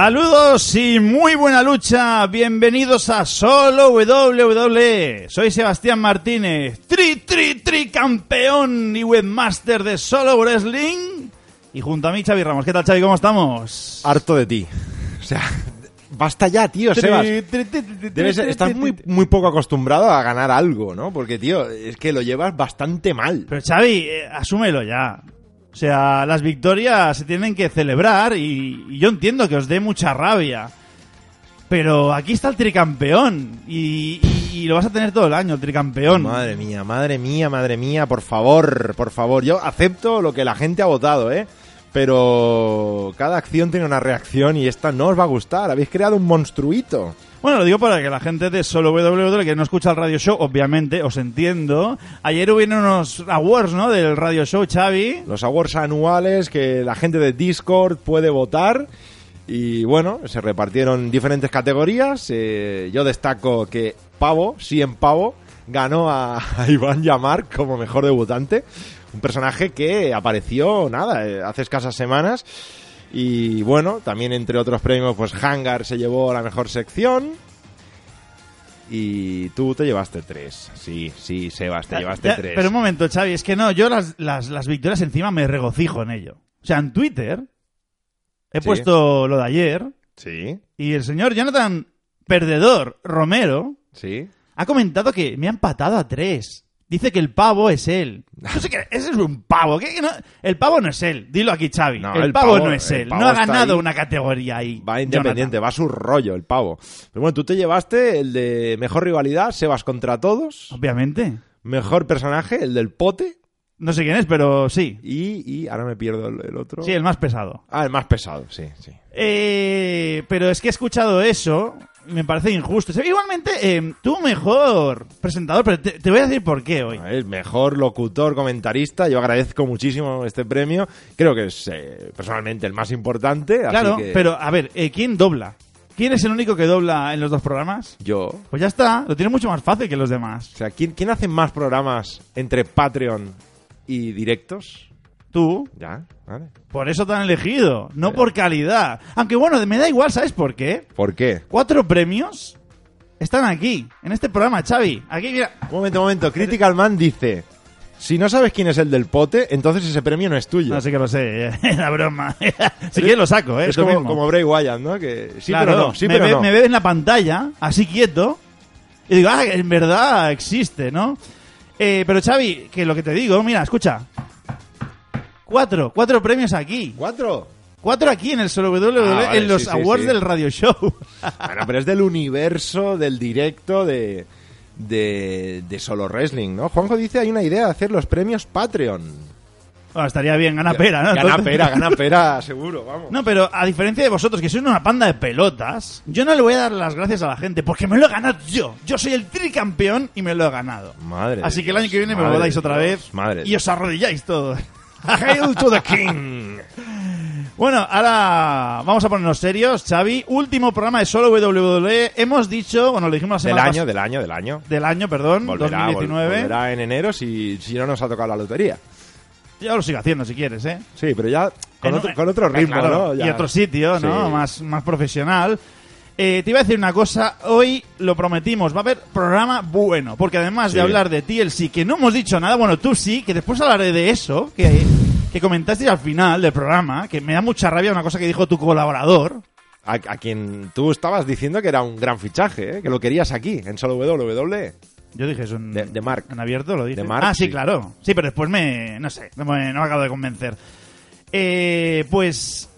Saludos y muy buena lucha. Bienvenidos a Solo WWE. Soy Sebastián Martínez, tri tri tri campeón y webmaster de Solo Wrestling. Y junto a mí Xavi Ramos. ¿Qué tal Xavi? ¿Cómo estamos? harto de ti. O sea, basta ya, tío, Sebas. Debes, estás muy, muy poco acostumbrado a ganar algo, ¿no? Porque, tío, es que lo llevas bastante mal. Pero Xavi, eh, asúmelo ya. O sea, las victorias se tienen que celebrar y, yo entiendo que os dé mucha rabia. Pero aquí está el tricampeón y- y lo vas a tener todo el año, el tricampeón. Madre mía, madre mía, madre mía, por favor, por favor. Yo acepto lo que la gente ha votado, ¿eh? Pero cada acción tiene una reacción y esta no os va a gustar. Habéis creado un monstruito. Bueno, lo digo para que la gente de solo WWE que no escucha el radio show, obviamente, os entiendo. Ayer hubo unos awards, ¿no? Del radio show, Xavi. Los awards anuales que la gente de Discord puede votar. Y bueno, se repartieron diferentes categorías. Eh, yo destaco que Pavo, sí en Pavo, ganó a, a Iván Yamar como mejor debutante. Un personaje que apareció, nada, eh, hace escasas semanas. Y bueno, también entre otros premios, pues Hangar se llevó la mejor sección. Y tú te llevaste tres. Sí, sí, Sebas, te llevaste Ya, tres. Pero un momento, Xavi, es que no, yo las, las, las victorias encima me regocijo en ello. O sea, en Twitter he Sí. puesto lo de ayer Sí, y el señor Jonathan Perdedor Romero sí. ha comentado que me ha empatado a tres. Dice que el pavo es él. No sé qué, ese es un pavo. ¿qué- qué no? El pavo no es él. Dilo aquí, Xavi. No, el, el pavo, pavo- no es él. No ha ganado ahí. una categoría ahí. Va independiente, va a su rollo el pavo. Pero bueno, tú te llevaste el de mejor rivalidad, Sebas contra todos. Obviamente. Mejor personaje, el del pote. No sé quién es, pero sí. Y, y ahora me pierdo el, el otro. Sí, el más pesado. Ah, el más pesado, sí, sí. Eh, pero es que he escuchado eso. Me parece injusto. Igualmente, eh, tú mejor presentador, pero te, te voy a decir por qué hoy. El mejor locutor, comentarista. Yo agradezco muchísimo este premio. Creo que es eh, personalmente el más importante. así Claro, que pero a ver, eh, ¿quién dobla? ¿Quién es el único que dobla en los dos programas? Yo. Pues ya está, lo tiene mucho más fácil que los demás. O sea, ¿quién, quién hace más programas entre Patreon y directos? Tú, Ya, vale. por eso te han elegido, no por calidad. Aunque bueno, me da igual, ¿sabes por qué? ¿Por qué? Cuatro premios están aquí, en este programa, Xavi. Aquí, mira. Un momento, un momento. Critical Man dice: Si no sabes quién es el del pote, entonces ese premio no es tuyo. No sé que lo sé, la broma. si quieres lo saco, ¿eh? es Tú como, mismo. como Bray Wyatt, ¿no? Que sí, Claro, pero no, sí, me, pero ve, no. me ve en la pantalla, así quieto, y digo, ah, en verdad existe, ¿no? Eh, pero Xavi, que lo que te digo, mira, escucha. Cuatro, cuatro premios aquí. ¿Cuatro? Cuatro aquí en el Solo WWE, Ah, vale, en los sí, sí, awards sí. del radio show. Bueno, pero es del universo, del directo de, de, de solo wrestling, ¿no? Juanjo dice: hay una idea de hacer los premios Patreon. Bueno, estaría bien, gana pera, ¿no? Gana pera, gana pera, seguro, vamos. No, pero a diferencia de vosotros, que sois una panda de pelotas, yo no le voy a dar las gracias a la gente, porque me lo he ganado yo. Yo soy el tricampeón y me lo he ganado. Madre Así que el año que viene me lo dais otra vez Madre y os arrodilláis todos. Hail to the King. Bueno, ahora vamos a ponernos serios, Xavi. Último programa de solo WWE. Hemos dicho, bueno, lo dijimos la Del semana año, pas- del año, del año. del año, perdón, Volverá, vol- 2019. volverá en enero si, si no nos ha tocado la lotería. Ya lo sigo haciendo si quieres, ¿eh? Sí, pero ya Con en otro- con otro ritmo, Claro, ¿no? Y Ya. otro sitio, ¿no? Sí. Más, más profesional. Eh, te iba a decir una cosa, hoy lo prometimos, va a haber programa bueno, porque además de hablar de TLC, que no hemos dicho nada, bueno, tú sí, que después hablaré de eso, que, que comentaste al final del programa, que me da mucha rabia una cosa que dijo tu colaborador, A, a quien tú estabas diciendo que era un gran fichaje, ¿eh? que lo querías aquí, en solo WWE. Yo dije eso en, De- de Mark. en abierto, lo dije. De Mark, ah, sí, sí. claro. Sí, pero después me. No sé, no me, no me acabo de convencer. Eh, pues.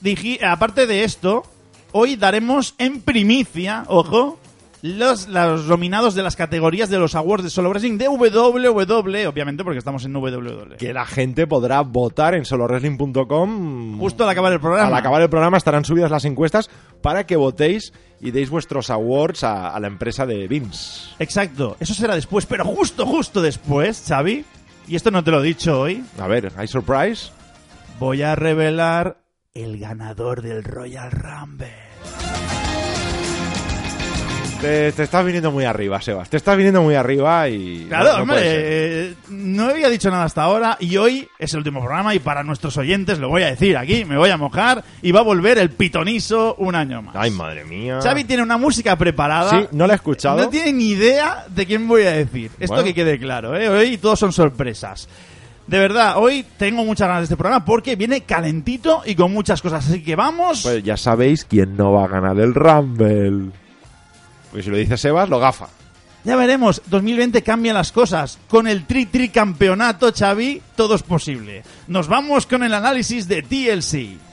Dije, aparte de esto, hoy daremos en primicia, ojo, los, los nominados de las categorías de los awards de Solo Wrestling de WWE, obviamente, porque estamos en WWE. Que la gente podrá votar en solowrestling.com. Justo al acabar el programa. Al acabar el programa estarán subidas las encuestas para que votéis y deis vuestros awards a, a la empresa de Vince. Exacto, eso será después, pero justo, justo después, Xavi, y esto no te lo he dicho hoy, A ver, ¿hay surprise? voy a revelar el ganador del Royal Rumble. Te, te estás viniendo muy arriba, Sebas. Te estás viniendo muy arriba y. Claro, no- no hombre, eh, no había dicho nada hasta ahora y hoy es el último programa y para nuestros oyentes lo voy a decir aquí, me voy a mojar y va a volver el pitoniso un año más. Ay, madre mía. Xavi tiene una música preparada. Sí, no la he escuchado. No tiene ni idea de quién voy a decir. Esto Bueno. que quede claro, ¿eh? Hoy todos son sorpresas. De verdad, hoy tengo muchas ganas de este programa porque viene calentito y con muchas cosas. Así que vamos. Pues ya sabéis quién no va a ganar el Rumble. Pues si lo dice Sebas, lo gafa. Ya veremos, 2020 cambia las cosas. Con el tri tri campeonato, Xavi, todo es posible. Nos vamos con el análisis de TLC.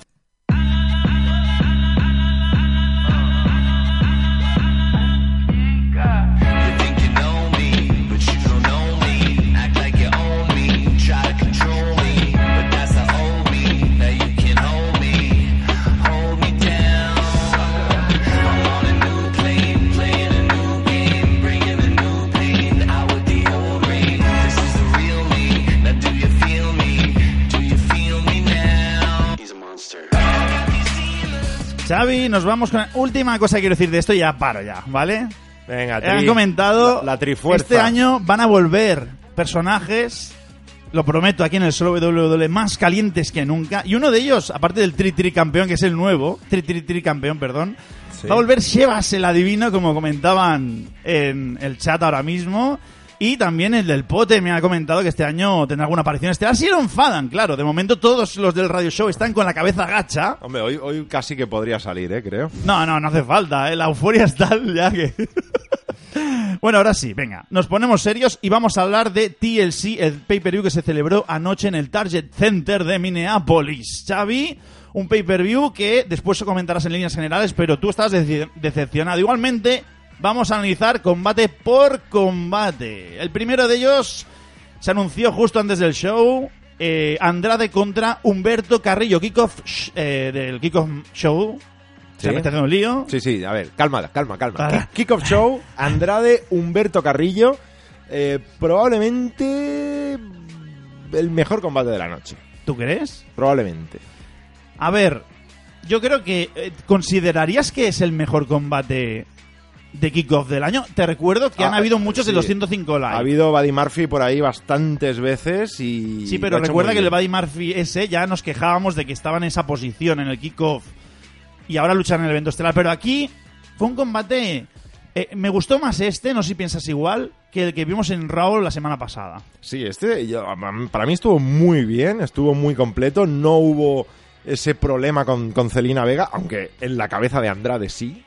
Xavi, nos vamos con... Última cosa que quiero decir de esto y ya paro ya, ¿vale? Venga, Han Tri. comentado... La, la trifuerza. Este año van a volver personajes, lo prometo, aquí en el solo WWE, más calientes que nunca. Y uno de ellos, aparte del Tri Tri campeón, que es el nuevo, Tri Tri Tri campeón, perdón, Sí. va a volver Shevas el adivino, como comentaban en el chat ahora mismo. Y también el del pote me ha comentado que este año tendrá alguna aparición estelar. Si lo enfadan, claro. De momento todos los del radio show están con la cabeza gacha. Hombre, hoy, hoy casi que podría salir, ¿eh? Creo. No, no, no hace falta, ¿eh? La euforia es tal ya que... bueno, ahora sí, venga, nos ponemos serios y vamos a hablar de TLC, el pay-per-view que se celebró anoche en el Target Center de Minneapolis. Xavi, un pay-per-view que después comentarás en líneas generales, pero tú estás dece- decepcionado. Igualmente, vamos a analizar combate por combate. El primero de ellos se anunció justo antes del show. eh, Andrade contra Humberto Carrillo, kickoff eh, del kickoff show. Se Sí. me está haciendo un lío. Sí, sí, a ver, calma, calma, calma. Kickoff Show, Andrade, Humberto Carrillo. eh, probablemente el mejor combate de la noche. ¿Tú crees? Probablemente. A ver, yo creo que eh, considerarías que es el mejor combate de kickoff del año. Te recuerdo que han Ah, habido muchos de sí. los 105 live. Ha habido Buddy Murphy por ahí bastantes veces y. Sí, pero recuerda que el. Buddy Murphy ese ya nos quejábamos de que estaba en esa posición en el kickoff y ahora luchan en el evento estelar. Pero aquí fue un combate. eh, me gustó más este, no sé si piensas igual, que el que vimos en Raw la semana pasada. Sí, este yo- para mí estuvo muy bien, estuvo muy completo, no hubo ese problema con, con Celina Vega, aunque en la cabeza de Andrade sí,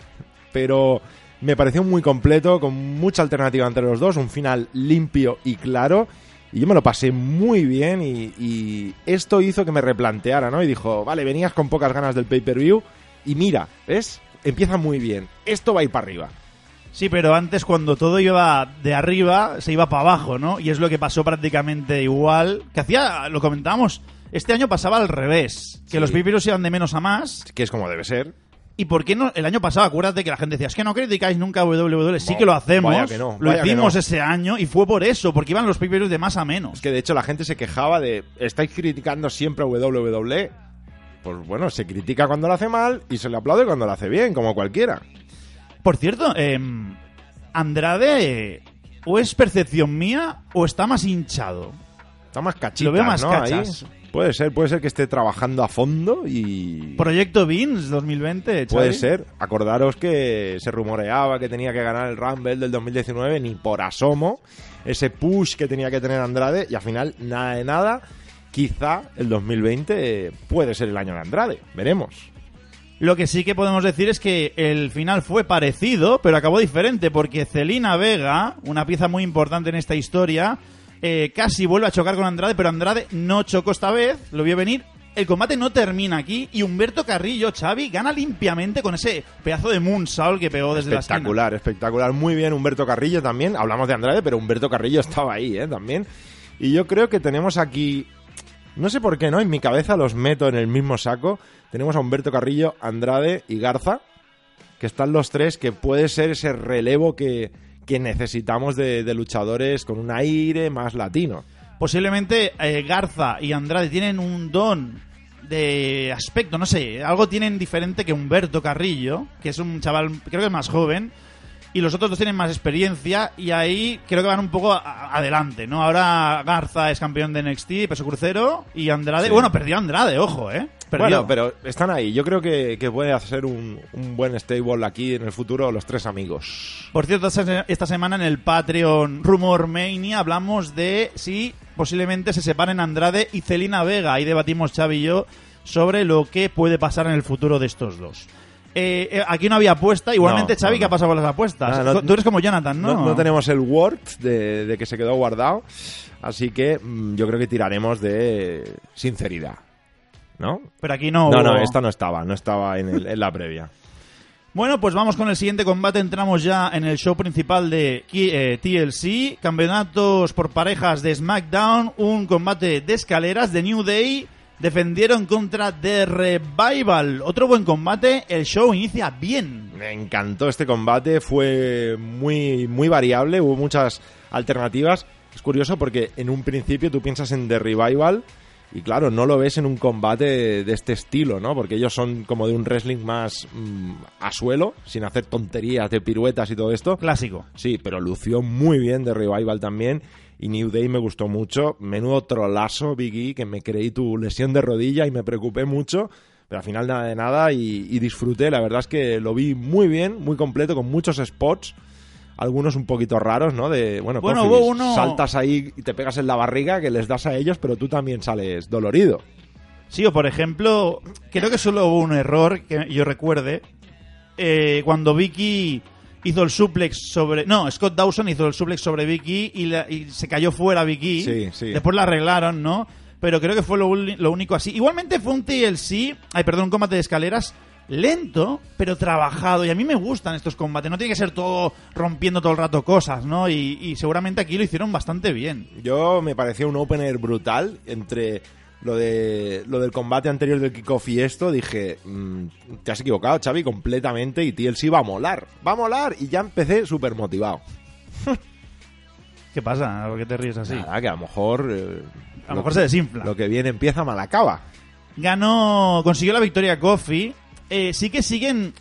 pero me pareció muy completo, con mucha alternativa entre los dos, un final limpio y claro, y yo me lo pasé muy bien y, y esto hizo que me replanteara, ¿no? Y dijo, vale, venías con pocas ganas del pay-per-view y mira, ¿ves? Empieza muy bien, esto va a ir para arriba. Sí, pero antes cuando todo iba de arriba, se iba para abajo, ¿no? Y es lo que pasó prácticamente igual. Que hacía, lo comentamos, este año pasaba al revés. Que Sí. los pay iban de menos a más. Que es como debe ser. ¿Y por qué no? El año pasado, acuérdate que la gente decía, es que no criticáis nunca a WWE. Sí que lo hacemos. que no, lo hicimos no. ese año y fue por eso, porque iban los pay de más a menos. Es que de hecho la gente se quejaba de estáis criticando siempre a WWE. Pues bueno, se critica cuando lo hace mal y se le aplaude cuando lo hace bien, como cualquiera. Por cierto, em, Andrade, eh, o es percepción mía o está más hinchado. Está más cachita, lo veo más ¿no? cachas. Ahí. Puede ser, puede ser que esté trabajando a fondo y... Proyecto Vince 2020, Xavi. Puede ser. Acordaros que se rumoreaba que tenía que ganar el Rumble del 2019 ni por asomo. Ese push que tenía que tener Andrade y al final nada de nada. Quizá el 2020 puede ser el año de Andrade. Veremos. Lo que sí que podemos decir es que el final fue parecido, pero acabó diferente, porque Celina Vega, una pieza muy importante en esta historia, eh, casi vuelve a chocar con Andrade, pero Andrade no chocó esta vez, lo vio venir. El combate no termina aquí y Humberto Carrillo, Xavi, gana limpiamente con ese pedazo de moonsault que pegó desde la. Espectacular, espectacular. Muy bien Humberto Carrillo también. Hablamos de Andrade, pero Humberto Carrillo estaba ahí, ¿eh? También. Y yo creo que tenemos aquí... No sé por qué, ¿no? En mi cabeza los meto en el mismo saco. Tenemos a Humberto Carrillo, Andrade y Garza, que están los tres, que puede ser ese relevo que, que necesitamos de, de luchadores con un aire más latino. Posiblemente eh, Garza y Andrade tienen un don de aspecto, no sé, algo tienen diferente que Humberto Carrillo, que es un chaval, creo que es más joven, y los otros dos tienen más experiencia, y ahí creo que van un poco adelante, ¿no? Ahora Garza es campeón de NXT, peso crucero, y Andrade, Sí. bueno, perdió Andrade, ojo, ¿eh? Perdió. Bueno, pero están ahí. Yo creo que, que puede hacer un, un buen stable aquí en el futuro los tres amigos. Por cierto, esta, esta semana en el Patreon Rumor Mania hablamos de si posiblemente se separen Andrade y Celina Vega. Ahí debatimos Xavi y yo sobre lo que puede pasar en el futuro de estos dos. Eh, eh, aquí no había apuesta. Igualmente, No, Xavi, no, ¿qué ha pasado con las apuestas? Ah, no- Tú eres como Jonathan, ¿no? No, no tenemos el Word de, de que se quedó guardado. Así que mm, yo creo que tiraremos de sinceridad. ¿No? Pero aquí no. No, hubo- no, esta no estaba. No estaba en, el- en la previa. Bueno, pues vamos con el siguiente combate. Entramos ya en el show principal de Ki- eh, TLC. Campeonatos por parejas de SmackDown. Un combate de escaleras de New Day. Defendieron contra The Revival. Otro buen combate. El show inicia bien. Me encantó este combate, fue muy, muy variable, hubo muchas alternativas. Es curioso porque en un principio tú piensas en The Revival y claro, no lo ves en un combate de este estilo, ¿no? Porque ellos son como de un wrestling más mm, a suelo, sin hacer tonterías de piruetas y todo esto. Clásico. Sí, pero lució muy bien de Revival también. Y New Day me gustó mucho. Menudo trolazo, Biggie, que me creí tu lesión de rodilla y me preocupé mucho. Pero al final nada de nada y, y disfruté. La verdad es que lo vi muy bien, muy completo, con muchos spots. Algunos un poquito raros, ¿no? De, bueno, Bueno, uno- saltas ahí y te pegas en la barriga que les das a ellos, pero tú también sales dolorido. Sí, o por ejemplo, creo que solo hubo un error que yo recuerde. eh, cuando Vicky hizo el suplex sobre. No, Scott Dawson hizo el suplex sobre Vicky y, la- y se cayó fuera Vicky. Sí, sí. Después la arreglaron, ¿no? Pero creo que fue lo, único así. Igualmente fue un TLC. Ay, perdón, un combate de escaleras. Lento, pero trabajado. Y a mí me gustan estos combates. No tiene que ser todo rompiendo todo el rato cosas, ¿no? Y, y seguramente aquí lo hicieron bastante bien. Yo me pareció un opener brutal entre lo de lo del combate anterior del kickoff y esto. Dije, mm, te has equivocado, Xavi, completamente. Y TLC va a molar, va a molar. Y ya empecé súper motivado. ¿Qué pasa? ¿Por qué te ríes así? Nada, que a lo mejor. eh, A lo mejor se desinfla. Lo que viene empieza, mal acaba. ganó, consiguió la victoria Kofi. Eh, sí que siguen,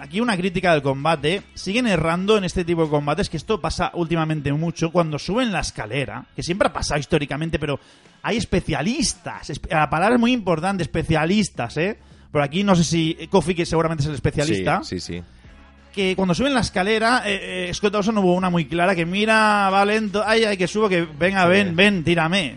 aquí una crítica del combate, siguen errando en este tipo de combates, que esto pasa últimamente mucho, cuando suben la escalera, que siempre ha pasado históricamente, pero hay especialistas, espe- la palabra es muy importante, especialistas, ¿eh? Pero aquí no sé si Kofi, que seguramente es el especialista, Sí, sí, sí. que cuando suben la escalera, eh, eh, Scott Dawson hubo una muy clara, que mira, va lento, ay, ay, que subo, que venga, ven, ven, tírame.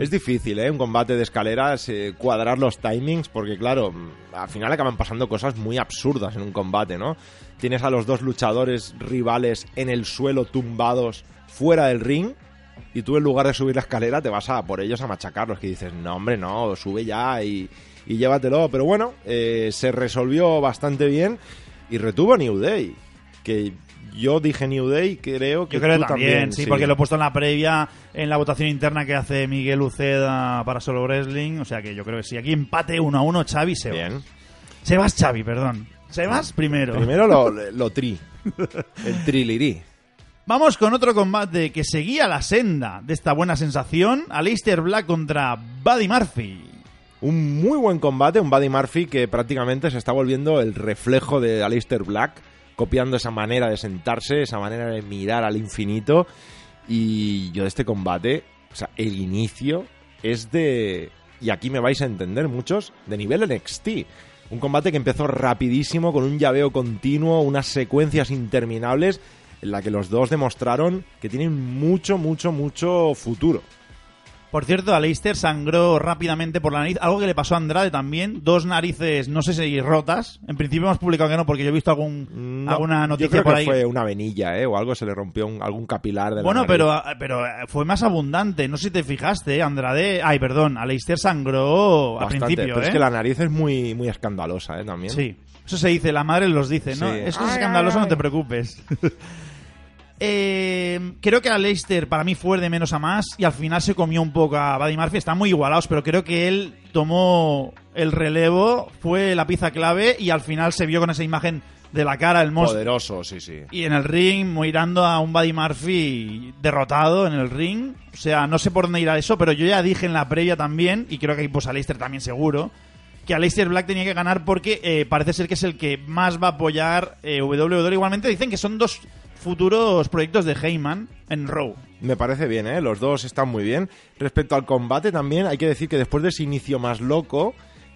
Es difícil, ¿eh? Un combate de escaleras, eh, cuadrar los timings, porque claro, mm, al final acaban pasando cosas muy absurdas en un combate, ¿no? Tienes a los dos luchadores rivales en el suelo tumbados fuera del ring y tú en lugar de subir la escalera te vas a por ellos a machacarlos, que dices, no hombre, no, sube ya y, y llévatelo. Pero bueno, eh, se resolvió bastante bien y retuvo New Day, que yo dije New Day, creo que Yo creo tú también, sí, porque lo he puesto en la previa, en la votación interna que hace Miguel Uceda para Solo Wrestling. O sea que yo creo que sí. Aquí empate 1 a 1, Xavi Sebas. Bien. Sebas Xavi, perdón. Sebas primero. Primero lo, lo tri. El trilirí. Vamos con otro combate que seguía la senda de esta buena sensación. Aleister Black contra Buddy Murphy. Un muy buen combate, un Buddy Murphy que prácticamente se está volviendo el reflejo de Aleister Black, copiando esa manera de sentarse, esa manera de mirar al infinito. Y yo de este combate, o sea, el inicio es de, y aquí me vais a entender muchos, de nivel NXT. Un combate que empezó rapidísimo, con un llaveo continuo, unas secuencias interminables, en la que los dos demostraron que tienen mucho, mucho, mucho futuro. Por cierto, Aleister sangró rápidamente por la nariz, algo que le pasó a Andrade también, dos narices, no sé si rotas. En principio hemos publicado que no, porque yo he visto algún, No, alguna yo noticia creo por que ahí. fue una venilla, ¿eh? O algo, se le rompió un- algún capilar de la Bueno, nariz. pero, pero eh, fue más abundante, no sé si te fijaste, ¿eh? Andrade, ay, perdón, Aleister sangró al Bastante, principio, pero ¿eh? es que la nariz es muy, muy escandalosa, ¿eh? También. Sí, eso se dice, la madre los dice, ¿no? Sí. Eso es Ay, escandaloso, ay, no te preocupes. Eh, creo que a Leicester para mí fue de menos a más y al final se comió un poco a Buddy Murphy. Están muy igualados, pero creo que él tomó el relevo, fue la pieza clave y al final se vio con esa imagen de la cara el monstruo. Poderoso, sí, sí. Y en el ring, mirando a un Buddy Murphy derrotado en el ring. O sea, no sé por dónde irá eso, pero yo ya dije en la previa también, y creo que pues a Leicester también seguro, que Aleister Black tenía que ganar porque eh, parece ser que es el que más va a apoyar eh, WWE. Igualmente dicen que son dos futuros proyectos de Heyman en Raw. Me parece bien, ¿eh? Los dos están muy bien. Respecto al combate también, hay que decir que después de ese inicio más loco,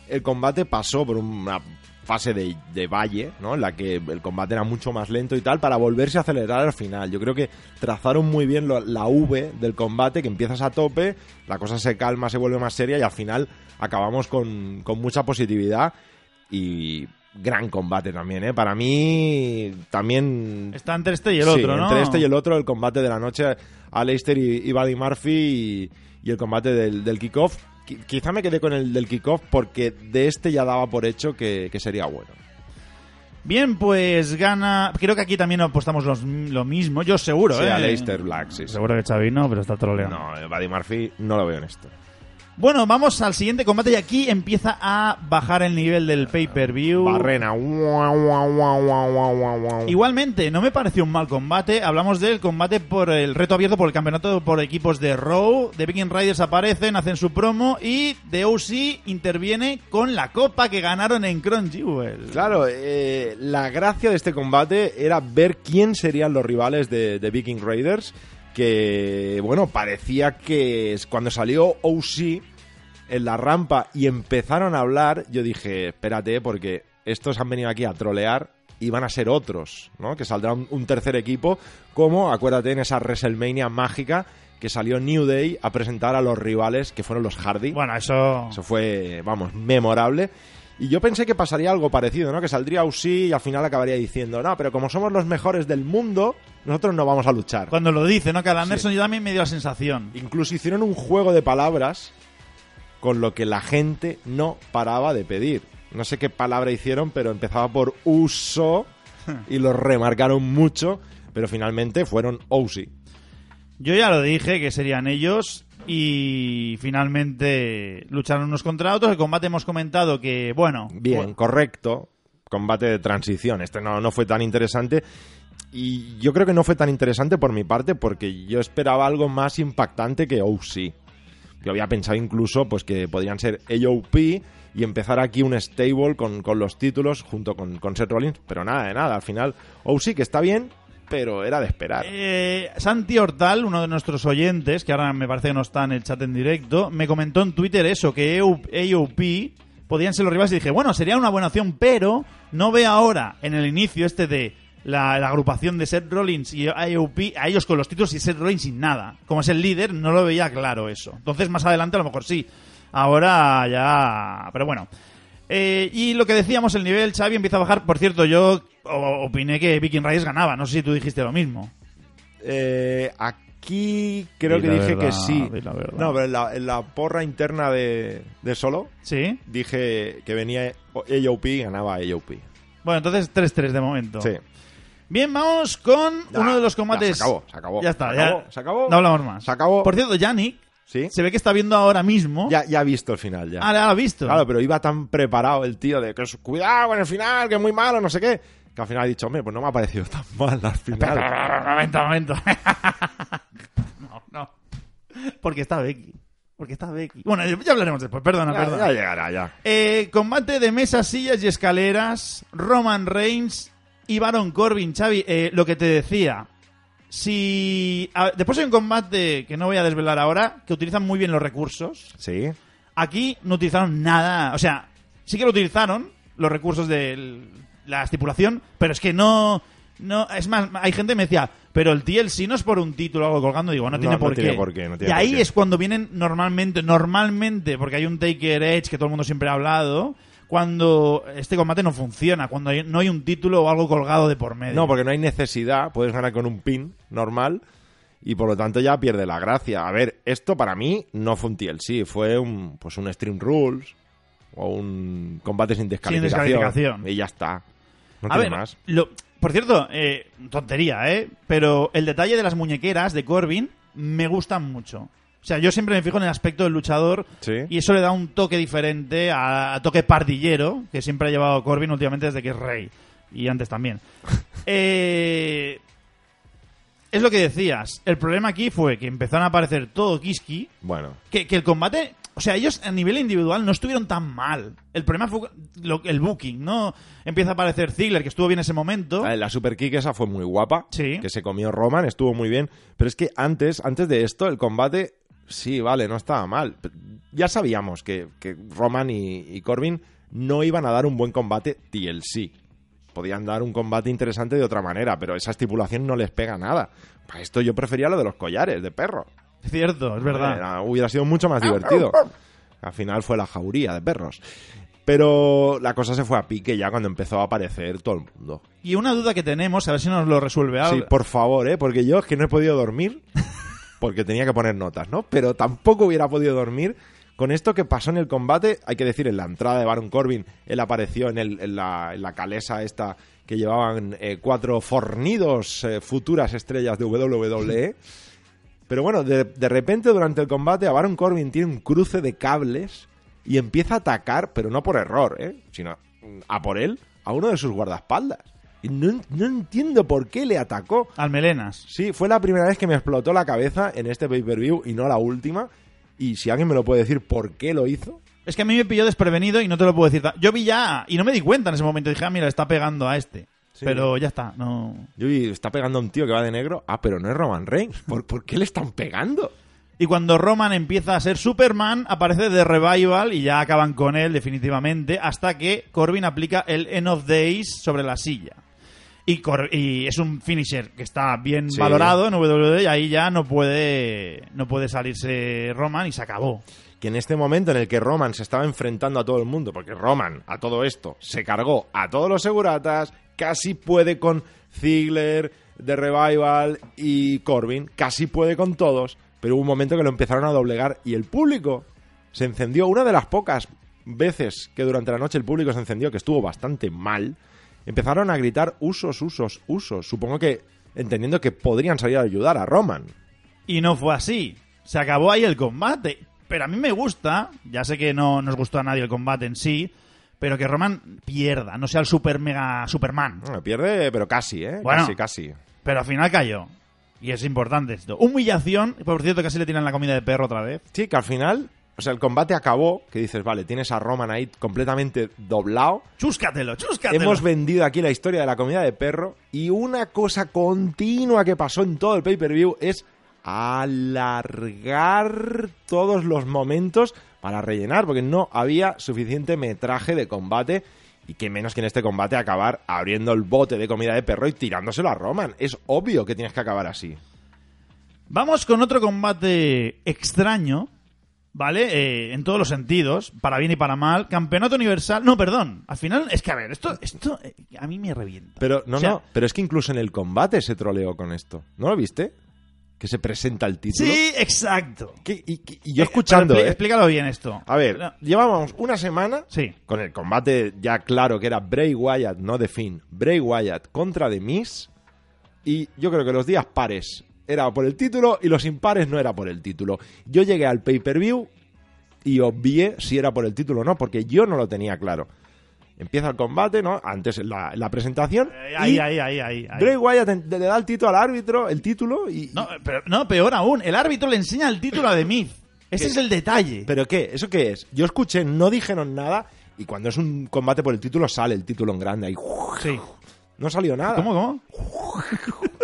el combate pasó por una fase de, de valle, ¿no? En la que el combate era mucho más lento y tal, para volverse a acelerar al final. Yo creo que trazaron muy bien la V del combate, que empiezas a tope, la cosa se calma, se vuelve más seria y al final acabamos con, con mucha positividad y gran combate también, ¿eh? Para mí también Está entre este y el Sí, otro, ¿no? Entre este y el otro, el combate de la noche, Aleister y, y Buddy Murphy y, y el combate del, del kickoff. Qui- Quizá me quedé con el del kickoff porque de este ya daba por hecho que, que sería bueno. Bien, pues gana... Creo que aquí también apostamos los- lo mismo, yo seguro, Sí, ¿eh? Aleister Black, sí. sí. Seguro que Xavi no, pero está troleando. No, eh, Buddy Murphy no lo veo en esto. Bueno, vamos al siguiente combate y aquí empieza a bajar el nivel del pay-per-view. Barrena. Igualmente, no me pareció un mal combate. Hablamos del combate por el reto abierto por el campeonato por equipos de Raw. The Viking Riders aparecen, hacen su promo y The OC interviene con la copa que ganaron en Crunchyroll. Claro, eh, la gracia de este combate era ver quién serían los rivales de, de Viking Raiders. Que, bueno, parecía que cuando salió OC en la rampa y empezaron a hablar, yo dije, espérate, porque estos han venido aquí a trolear y van a ser otros, ¿no? Que saldrá un, un tercer equipo, como, acuérdate, en esa WrestleMania mágica que salió New Day a presentar a los rivales que fueron los Hardy. Bueno, eso... Eso fue, vamos, memorable. Y yo pensé que pasaría algo parecido, ¿no? Que saldría Usi y al final acabaría diciendo, no, pero como somos los mejores del mundo, nosotros no vamos a luchar. Cuando lo dice, ¿no? Que a Anderson yo también me dio la sensación. Incluso hicieron un juego de palabras con lo que la gente no paraba de pedir. No sé qué palabra hicieron, pero empezaba por uso y lo remarcaron mucho, pero finalmente fueron Ousi. Yo ya lo dije que serían ellos y finalmente lucharon unos contra otros. El combate hemos comentado que, bueno, Bien, bueno, correcto. Combate de transición. Este no, no fue tan interesante. Y yo creo que no fue tan interesante por mi parte porque yo esperaba algo más impactante que OC. Yo había pensado incluso pues que podrían ser AOP y empezar aquí un stable con, con los títulos junto con, con Seth Rollins. Pero nada de nada. Al final, OC que está bien, pero era de esperar. Eh, Santi Hortal, uno de nuestros oyentes, que ahora me parece que no está en el chat en directo, me comentó en Twitter eso, que AOP podían ser los rivales y dije, bueno, sería una buena opción, pero no ve ahora en el inicio este de la, agrupación de Seth Rollins y AOP, a ellos con los títulos y Seth Rollins sin nada. Como es el líder, no lo veía claro eso. Entonces más adelante a lo mejor sí. Ahora ya... Pero bueno. Eh, y lo que decíamos, el nivel Xavi empieza a bajar. Por cierto, yo opiné que Viking Raiders ganaba. No sé si tú dijiste lo mismo. Eh, aquí creo que dije verdad, que sí. No, pero en la, en la porra interna de, de solo ¿Sí? dije que venía AOP y ganaba AOP. Bueno, entonces 3-3 de momento. Sí. Bien, vamos con Ya, uno de los ya, combates. se acabó, se acabó. Ya está, Se ya. se acabó. No hablamos más. Se acabó. Por cierto, Yannick Sí. se ve que está viendo ahora mismo. Ya, ya ha visto el final ya. Ah, ya lo ha visto. Claro, pero iba tan preparado el tío de que es- cuidado con el final, que es muy malo, no sé qué. Que al final ha dicho, hombre, pues no me ha parecido tan mal al final. momento, momento. no, no. Porque está Becky. Porque está Becky. Bueno, ya hablaremos después. Perdona, Ya, perdona. ya llegará, ya. Eh, combate de mesas, sillas y escaleras. Roman Reigns y Baron Corbin. Xavi, eh, lo que te decía. Si. a- después hay un combate que no voy a desvelar ahora, que utilizan muy bien los recursos. Sí. Aquí no utilizaron nada, o sea, sí que lo utilizaron, los recursos de la estipulación, pero es que no... No, es más, hay gente que me decía, pero el TLC no es por un título o algo colgando, digo, no, No, tiene, no por, tiene qué. por qué, no y por ahí qué. es cuando vienen normalmente, normalmente, porque hay un Taker Edge que todo el mundo siempre ha hablado, cuando este combate no funciona, cuando hay- no hay un título o algo colgado de por medio. No, porque no hay necesidad, puedes ganar con un pin normal y por lo tanto ya pierde la gracia. A ver, esto para mí no fue un TLC, fue un pues un Stream Rules o un combate sin descalificación, descalificación. y ya está. No a tiene ver, más. lo- por cierto, eh, tontería, ¿eh? Pero el detalle de las muñequeras de Corbin me gustan mucho. O sea, yo siempre me fijo en el aspecto del luchador Sí. y eso le da un toque diferente a, a toque pardillero que siempre ha llevado Corbin últimamente desde que es rey. Y antes también. Eh, es lo que decías. El problema aquí fue que empezaron a aparecer todo Kiski Bueno, que, que el combate, o sea, ellos a nivel individual no estuvieron tan mal. El problema fue lo- el booking, ¿no? Empieza a aparecer Ziggler, que estuvo bien en ese momento. Eh, La super kick esa fue muy guapa. Sí. Que se comió Roman, estuvo muy bien. Pero es que antes, antes de esto, el combate, sí, vale, no estaba mal. Ya sabíamos que, que Roman y, y Corbin no iban a dar un buen combate TLC. Podían dar un combate interesante de otra manera, pero esa estipulación no les pega nada. Para esto yo prefería lo de los collares de perro. Es cierto, es verdad. Era- hubiera sido mucho más divertido. Al final fue la jauría de perros. Pero la cosa se fue a pique ya cuando empezó a aparecer todo el mundo. Y una duda que tenemos, a ver si nos lo resuelve Sí, algo. por favor, ¿eh? Porque yo es que no he podido dormir porque tenía que poner notas, ¿no? Pero tampoco hubiera podido dormir con esto que pasó en el combate. Hay que decir, en la entrada de Baron Corbin, él apareció en, el- en la, en la calesa esta que llevaban eh, cuatro fornidos eh, futuras estrellas de WWE. Pero bueno, de, de repente durante el combate a Baron Corbin tiene un cruce de cables y empieza a atacar, pero no por error, ¿eh? sino mm, a por él, a uno de sus guardaespaldas. No, no entiendo por qué le atacó. Al Melenas. Sí, fue la primera vez que me explotó la cabeza en este pay-per-view y no la última. Y si alguien me lo puede decir por qué lo hizo, Es que a mí me pilló desprevenido y no te lo puedo decir. Yo vi ya, y no me di cuenta en ese momento. Dije, ah, mira, le está pegando a este. Sí. Pero ya está, no. yo vi, está pegando a un tío que va de negro. Ah, pero no es Roman Reigns. ¿Por, por qué le están pegando? Y cuando Roman empieza a ser Superman, aparece The Revival y ya acaban con él definitivamente, hasta que Corbin aplica el End of Days sobre la silla. Y, es un finisher que está bien Sí. valorado en WWE y ahí ya no puede, no puede salirse Roman y se acabó. que en este momento en el que Roman se estaba enfrentando a todo el mundo, porque Roman a todo esto se cargó a todos los seguratas, casi puede con Ziggler, The Revival y Corbin, casi puede con todos, pero hubo un momento que lo empezaron a doblegar y el público se encendió. Una de las pocas veces que durante la noche el público se encendió, que estuvo bastante mal, empezaron a gritar usos, usos, usos. Supongo que entendiendo que podrían salir a ayudar a Roman. Y no fue así. Se acabó ahí el combate. Pero a mí me gusta, ya sé que no nos gustó a nadie el combate en sí, pero que Roman pierda, no sea el super mega Superman. Bueno, pierde, pero casi, ¿eh? Bueno. Casi, casi. Pero al final cayó. Y es importante esto. Humillación, por cierto, casi le tiran la comida de perro otra vez. Sí, que al final, o sea, el combate acabó, que dices, vale, tienes a Roman ahí completamente doblado. Chúscatelo, chúscatelo. Hemos vendido aquí la historia de la comida de perro y una cosa continua que pasó en todo el pay-per-view es alargar todos los momentos para rellenar, porque no había suficiente metraje de combate y que menos que en este combate acabar abriendo el bote de comida de perro y tirándoselo a Roman. Es obvio que tienes que acabar así. Vamos con otro combate extraño, ¿vale? Eh, en todos los sentidos, para bien y para mal. Campeonato universal. No, perdón. Al final, es que a ver, esto, esto eh, a mí me revienta. Pero no, O sea, no, pero es que incluso en el combate se troleó con esto. ¿No lo viste? Que se presenta el título. Sí, exacto. Que- y, yo escuchando, Pero expli- ¿eh? Explícalo bien esto. A ver, No, llevábamos una semana Sí. con el combate ya claro que era Bray Wyatt, no The Finn, Bray Wyatt contra The Miz. Y yo creo que los días pares era por el título y los impares no era por el título. Yo llegué al pay-per-view y obvié si era por el título o no, porque yo no lo tenía claro. Empieza el combate, ¿no? Antes la, la presentación. Eh, Ahí, y ahí, ahí, ahí. ahí. Bray Wyatt le da el título al árbitro, el título, y... No, pero, no, peor aún. El árbitro le enseña el título a The. Ese ¿Qué? es el detalle. ¿Pero qué? ¿Eso qué es? Yo escuché, no dijeron nada, y cuando es un combate por el título sale el título en grande ahí. Sí. No salió nada. ¿Cómo, cómo?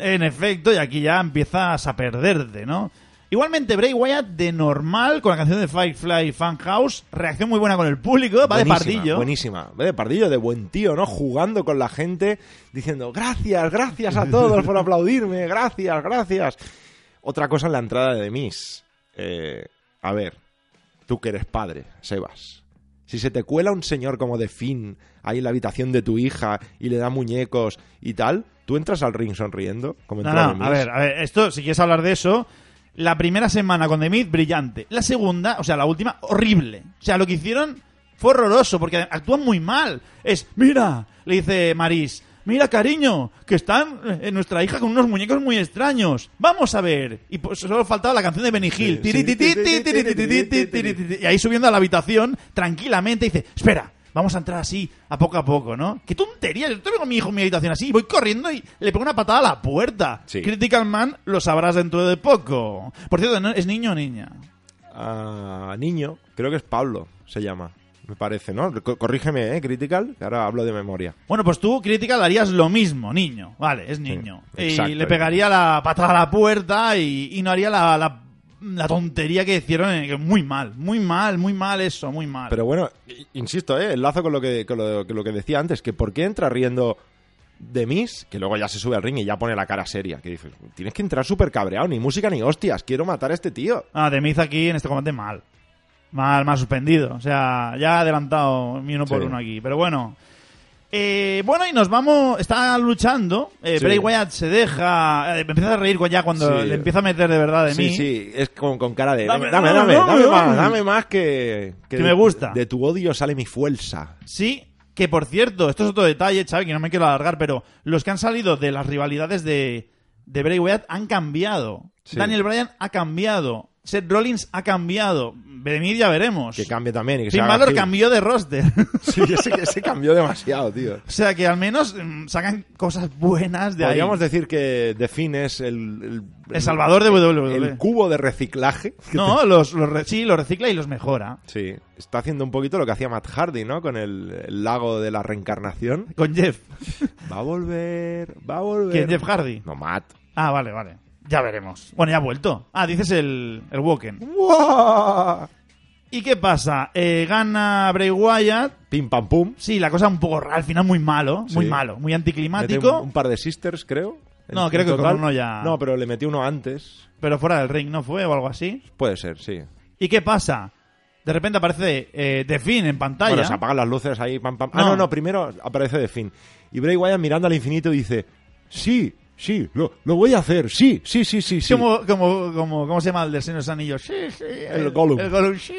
en efecto, y aquí ya empiezas a perderte, ¿no? Igualmente, Bray Wyatt de normal, con la canción de Firefly Funhouse, reacción muy buena con el público, va de pardillo. Buenísima. Va de pardillo, de buen tío, ¿no? Jugando con la gente, diciendo gracias, gracias a todos por aplaudirme, gracias, gracias. Otra cosa en la entrada de Miss. Eh, a ver, tú que eres padre, Sebas. Si se te cuela un señor como de Finn ahí en la habitación de tu hija y le da muñecos y tal, ¿tú entras al ring sonriendo? Como No, no, a ver, a ver, esto, si quieres hablar de eso, la primera semana con The Miz, brillante. La segunda, o sea, la última, horrible. O sea, lo que hicieron fue horroroso, porque actúan muy mal. Es, mira, le dice Maris, mira, cariño, que están eh, nuestra hija con unos muñecos muy extraños. Vamos a ver. Y pues solo faltaba la canción de Benny Hill. Y ahí subiendo a la habitación, tranquilamente, dice, espera. Vamos a entrar así, a poco a poco, ¿no? ¡Qué tontería! Yo tengo a mi hijo en mi habitación así, voy corriendo y le pongo una patada a la puerta. Sí. Critical Man lo sabrás dentro de poco. Por cierto, ¿no? ¿es niño o niña? a niño, creo que es Pablo, se llama. Me parece, ¿no? Co- corrígeme, ¿eh? Critical, que ahora hablo de memoria. Bueno, pues tú, Critical, harías lo mismo, niño. Vale, es niño. Sí, y le pegaría la patada a la puerta y, y no haría la, la, la tontería que hicieron. eh, que Muy mal, muy mal, muy mal eso, muy mal. Pero bueno, insisto, ¿eh? Enlazo con lo que, con lo, con lo que decía antes, que ¿por qué entra riendo de Miss, que luego ya se sube al ring y ya pone la cara seria? Que dices, tienes que entrar súper cabreado, ni música ni hostias, quiero matar a este tío. Ah, de Miz aquí en este combate mal. Mal, mal suspendido. O sea, ya ha adelantado mi uno por uno aquí. Pero bueno. Eh, bueno, y nos vamos. Está luchando. Eh, Sí. Bray Wyatt se deja. eh, empieza a reír ya cuando Sí. le empieza a meter de verdad de Sí, mí. sí, es con, con cara de... Dame, Dame, dame, dame, más, dame. más que... Que me gusta. De tu odio sale mi fuerza. Sí, que por cierto, esto es otro detalle, Xavi, que no me quiero alargar, pero los que han salido de las rivalidades de, de Bray Wyatt han cambiado. Sí. Daniel Bryan ha cambiado. Seth Rollins ha cambiado. Venid ya veremos. Que cambie también y que Finn Balor cambió de roster. Sí, ese, ese cambió demasiado, tío. o sea que al menos mm, sacan cosas buenas de ahí. Podríamos decir que The Finn es el... El, El salvador de WWE. El cubo de reciclaje. No, los, los re- sí, los recicla y los mejora. Sí, está haciendo un poquito lo que hacía Matt Hardy, ¿no? Con el, el lago de la reencarnación. Con Jeff. Va a volver, va a volver. ¿Quién? Jeff Hardy. No, Matt. Ah, vale, vale. Ya veremos. Bueno, ya ha vuelto. Ah, dices el, el Woken. ¿Y qué pasa? Eh, gana Bray Wyatt. Pim pam pum. Sí, la cosa un poco rara, al final muy malo, muy Sí. malo, muy Mete anticlimático, un, un par de sisters, creo. en- No, creo en que con total. uno ya- No, pero le metió uno antes. pero fuera del ring no fue o algo así. Puede ser, sí. ¿Y qué pasa? De repente aparece eh, The Finn en pantalla. Bueno, se apagan las luces ahí, pam, pam. Ah, No. no, no, primero aparece The Finn. Y Bray Wyatt mirando al infinito dice, sí, sí, lo, lo voy a hacer, sí, sí, sí, sí, sí. Como, como, como, ¿Cómo se llama el del Señor de los Anillos? Sí, sí. El Gollum. El Gollum, sí.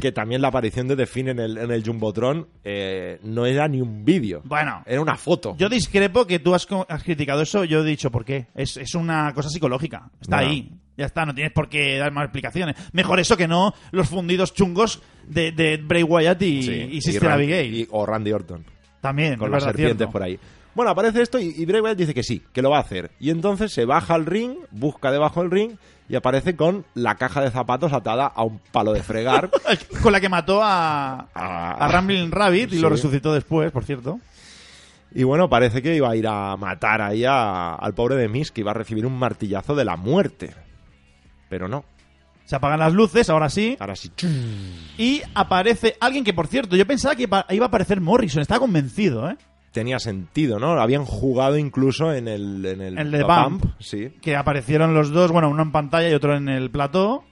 Que también la aparición de The Finn en el, en el Jumbotron eh, no era ni un vídeo. Bueno, Era una foto. yo discrepo que tú has, has criticado eso. Yo he dicho por qué. Es, es una cosa psicológica. Está No. ahí. Ya está, no tienes por qué dar más explicaciones. Mejor eso que no los fundidos chungos de, de Bray Wyatt y, Sí, y Sister Ran- Abigail. y- o Randy Orton. También, con las serpientes cierto. por ahí. Bueno, aparece esto y, y Bray Wyatt dice que sí, que lo va a hacer. Y entonces se baja al ring, busca debajo del ring y aparece con la caja de zapatos atada a un palo de fregar. Con la que mató a, a Rambling Rabbit y lo resucitó después, por cierto. y bueno, parece que iba a ir a matar ahí a- al pobre de Miss, que iba a recibir un martillazo de la muerte. Pero no, Se apagan las luces, ahora sí. ahora sí. Y aparece alguien que, por cierto, yo pensaba que iba iba a aparecer Morrison. Estaba convencido, ¿eh? Tenía sentido, ¿no? Habían jugado incluso en el... En el, El de The Bump. Sí. Que aparecieron los dos, bueno, uno en pantalla y otro en el plató.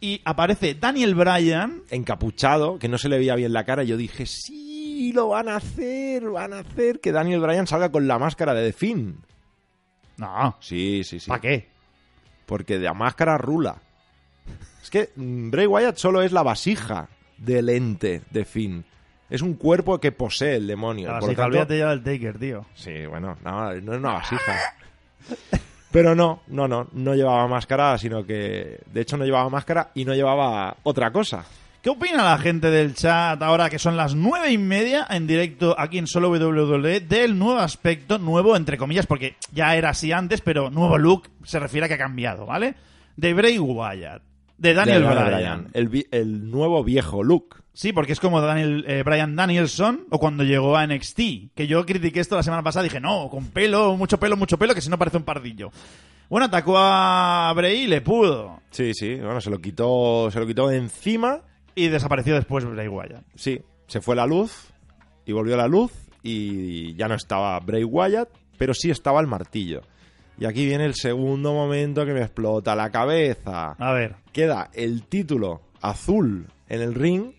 Y aparece Daniel Bryan. encapuchado, que no se le veía bien la cara, y yo dije, sí, lo van a hacer, van a hacer que Daniel Bryan salga con la máscara de The Finn. No, Sí, sí, sí. ¿para qué? Porque de la máscara rula. Es que mm, Bray Wyatt solo es la vasija del ente de Finn. Es un cuerpo que posee el demonio. La Por vasija, tanto- olvídate ya del Taker, tío. Sí, bueno, no, no es una vasija. Pero no, no, no, no llevaba máscara, sino que de hecho no llevaba máscara y no llevaba otra cosa. ¿Qué opina la gente del chat ahora que son las nueve y media en directo aquí en Solo WWE del nuevo aspecto, nuevo entre comillas, porque ya era así antes, pero nuevo look se refiere a que ha cambiado, ¿vale? De Bray Wyatt, de Daniel Bryan. El, el nuevo viejo look. Sí, porque es como Daniel, eh, Brian Danielson o cuando llegó a NXT, que yo critiqué esto la semana pasada, dije, no, con pelo, mucho pelo, mucho pelo, que si no parece un pardillo. Bueno, atacó a Bray y le pudo. Sí, sí, bueno, se lo quitó, se lo quitó de encima. Y desapareció después Bray Wyatt. Sí, se fue la luz y volvió la luz y ya no estaba Bray Wyatt, pero sí estaba el martillo. Y aquí viene el segundo momento que me explota la cabeza. A ver. Queda el título azul en el ring.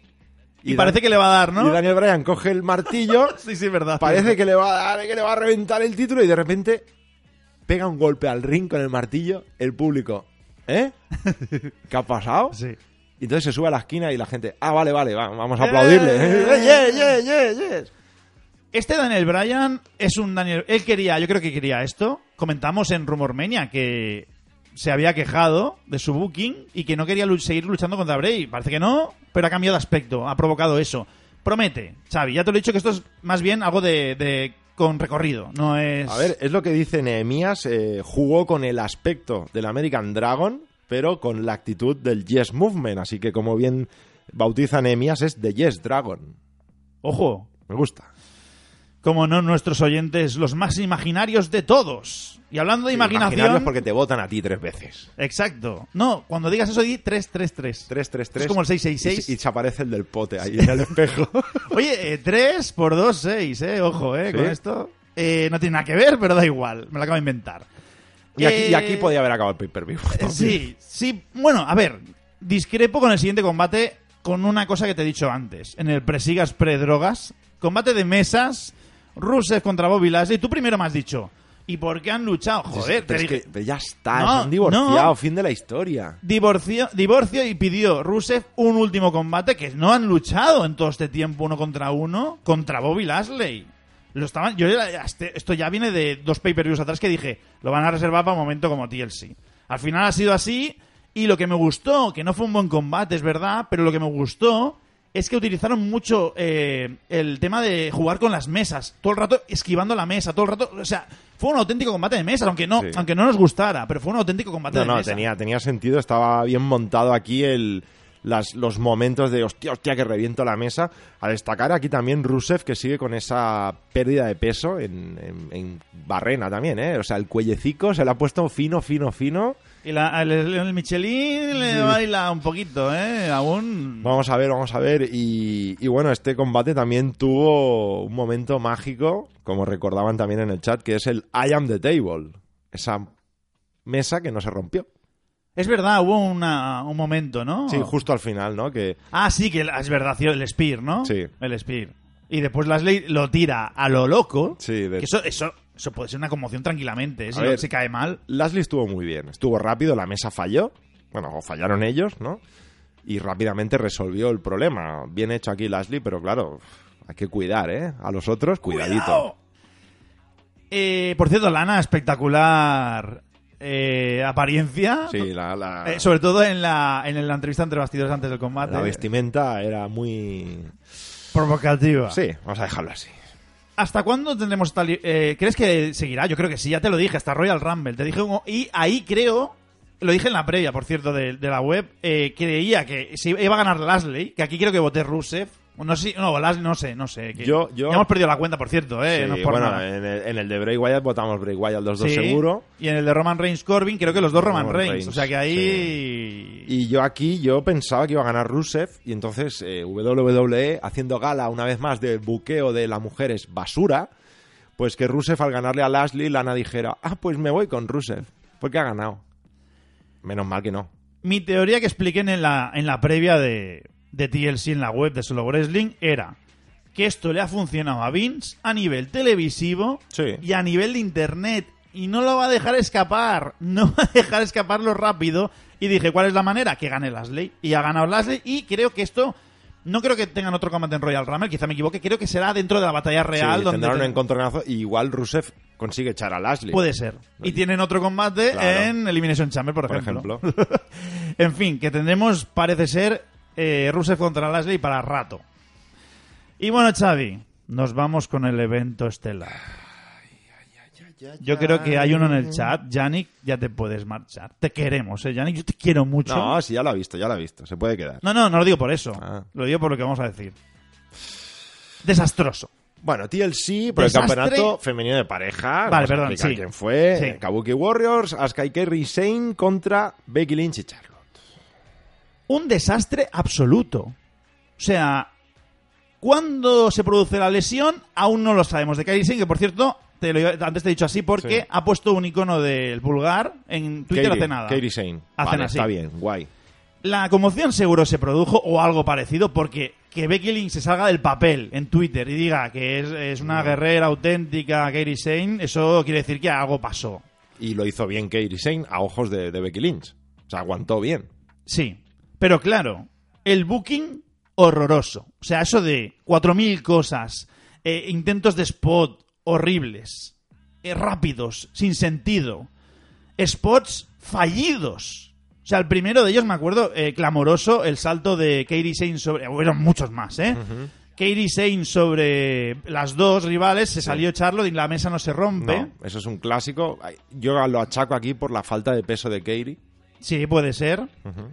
Y, parece que le va a dar, Y ¿no? Daniel Bryan coge el martillo. Sí, sí, verdad. parece que le va a dar, que le va a reventar el título y de repente pega un golpe al ring con el martillo. El público, ¿eh? ¿Qué ha pasado? Sí. Y entonces se sube a la esquina y la gente, ah, vale, vale, va, vamos a aplaudirle. Yeah, yeah, yeah, yeah. Este Daniel Bryan es un Daniel. Él quería, yo creo que quería esto. Comentamos en Rumormania que se había quejado de su booking y que no quería seguir luchando contra Bray. Parece que no, pero ha cambiado de aspecto, ha provocado eso. Promete, Xavi, ya te lo he dicho que esto es más bien algo de, de- con recorrido, no es. A ver, es lo que dice Nehemías, eh, jugó con el aspecto del American Dragon, pero con la actitud del Yes Movement, así que como bien bautiza Nehemías es The Yes Dragon. Ojo, Me gusta. Como no, nuestros oyentes, los más imaginarios de todos. Y hablando de Sí, imaginación. imaginarios porque te votan a ti tres veces. Exacto. No, cuando digas eso, di 333. 3, 3, 3. Es como el 666. Y, y se aparece el del pote ahí en el espejo. Oye, 3 por 2, 6, eh. Ojo, eh, ¿Sí? con esto. Eh, no tiene nada que ver, pero da igual. Me lo acabo de inventar. y, aquí, y Eh, aquí podía haber acabado el pay-per-view. eh, Sí, sí. Bueno, a ver. Discrepo con el siguiente combate con una cosa que te he dicho antes. En el Presigas Pre-Drogas. Combate de mesas. Rusev contra Bobby Lashley. Tú primero me has dicho. ¿Y por qué han luchado? Joder, pero te es dije- que pero ya está, No, se han divorciado, no. fin de la historia. Divorcio, divorcio y pidió Rusev un último combate que no han luchado en todo este tiempo uno contra uno contra Bobby Lashley. Lo estaban, yo este- esto ya viene de dos pay-per-views atrás que dije, lo van a reservar para un momento como TLC. Al final ha sido así y lo que me gustó, que no fue un buen combate, es verdad, pero lo que me gustó es que utilizaron mucho eh, el tema de jugar con las mesas, todo el rato esquivando la mesa, todo el rato, o sea, fue un auténtico combate de mesas, aunque no, Sí. aunque no nos gustara, pero fue un auténtico combate No, de no, mesa. tenía, tenía sentido, estaba bien montado aquí el, las, los momentos de hostia, hostia, que reviento la mesa. A destacar aquí también Rusev, que sigue con esa pérdida de peso en, en- en barrena también, ¿eh? O sea, el cuellecico se le ha puesto fino, fino, fino. Y la, el, el Michelin le baila un poquito, ¿eh? Aún. Vamos a ver, vamos a ver. Y, y bueno, este combate también tuvo un momento mágico, como recordaban también en el chat, que es el I am the table. Esa mesa que no se rompió. Es verdad, hubo una- un momento, ¿no? Sí, justo al final, ¿no? Que Ah, sí, que es verdad, el Spear, ¿no? Sí. El Spear. Y después Lashley lo tira a lo loco. Sí, de- Que eso, eso, eso puede ser una conmoción tranquilamente. ¿eh? Si, ver. si cae mal. Lashley estuvo muy bien, estuvo rápido, la mesa falló, bueno, o fallaron ellos, ¿no? Y rápidamente resolvió el problema. Bien hecho aquí Lashley, pero claro, hay que cuidar, ¿eh? A los otros, cuidadito. ¡Cuidado! Eh, por cierto, Lana, espectacular eh, apariencia. Sí, la, la, Eh, sobre todo en la, en la entrevista entre bastidores antes del combate. la vestimenta era muy... Provocativa. Sí, vamos a dejarlo así. ¿Hasta cuándo tendremos esta eh, ¿Crees que seguirá? Yo creo que sí, ya te lo dije, hasta Royal Rumble. Te dije un- y ahí creo, lo dije en la previa, por cierto, de, de la web, eh, creía que si iba a ganar Lashley, que aquí creo que voté Rusev. No sé, no, no sé, no sé. que- Yo- yo- Ya hemos perdido la cuenta, por cierto, eh. Sí, no es por bueno, nada. en el, en el de Bray Wyatt votamos Bray Wyatt los dos Sí, seguro. Y en el de Roman Reigns Corbin, creo que los dos Roman, Roman Reigns. Reigns, O sea que ahí. Y yo aquí, yo pensaba que iba a ganar Rusev y entonces eh, WWE, haciendo gala una vez más del buqueo de la mujer es basura, pues que Rusev al ganarle a Lashley, Lana dijera, ah, pues me voy con Rusev, porque ha ganado. Menos mal que no. Mi teoría que expliqué en la, en la previa de, de TLC en la web de Solo Wrestling era que esto le ha funcionado a Vince a nivel televisivo Sí. y a nivel de internet y no lo va a dejar escapar, no va a dejar escaparlo rápido y dije, ¿cuál es la manera? Que gane Lashley y ha ganado Lashley y creo que esto no creo que tengan otro combate en Royal Rumble, quizá me equivoque, creo que será dentro de la batalla real Sí, donde tendrán te- un encontronazo y igual Rusev consigue echar a Lashley. puede ser. Y tienen otro combate Claro. en Elimination Chamber, por, por ejemplo. ejemplo. En fin, que tendremos, parece ser, eh, Rusev contra Lashley para rato. Y bueno, Xavi, nos vamos con el evento estelar. Yo creo que hay uno en el chat. Yannick, ya te puedes marchar. Te queremos, ¿eh, Yannick? Yo te quiero mucho. No, sí, ya lo ha visto, ya lo ha visto. Se puede quedar. no, no, no lo digo por eso. Ah. Lo digo por lo que vamos a decir. Desastroso. Bueno, TLC por el Desastre. campeonato femenino de pareja. Vale, perdón, sí. quién fue. Sí. Kabuki Warriors, Asuka y Kairi Sane contra Becky Lynch y Charlotte. Un desastre absoluto. O sea, ¿cuándo se produce la lesión? Aún no lo sabemos. De Kairi Sane, que por cierto, te lo, antes te he dicho así porque Sí. ha puesto un icono del pulgar en Twitter Kairi, hace nada. Kairi. Hacen Vale, así. está bien, guay. La conmoción seguro se produjo o algo parecido porque que Becky Lynch se salga del papel en Twitter y diga que es, es una guerrera auténtica, Kairi Sane, eso quiere decir que algo pasó. Y lo hizo bien Kairi Sane a ojos de, de Becky Lynch. O sea, aguantó bien. Sí, pero claro, el booking horroroso. O sea, eso de 4.000 cosas, eh, intentos de spot horribles, eh, rápidos, sin sentido, spots fallidos. O sea, el primero de ellos, me acuerdo, eh, clamoroso, el salto de Kairi Sane sobre... Bueno, muchos más, ¿eh? Kairi Sane sobre las dos rivales, se salió Charlotte y la mesa no se rompe. No, eso es un clásico. Yo lo achaco aquí por la falta de peso de Kairi. Sí, puede ser.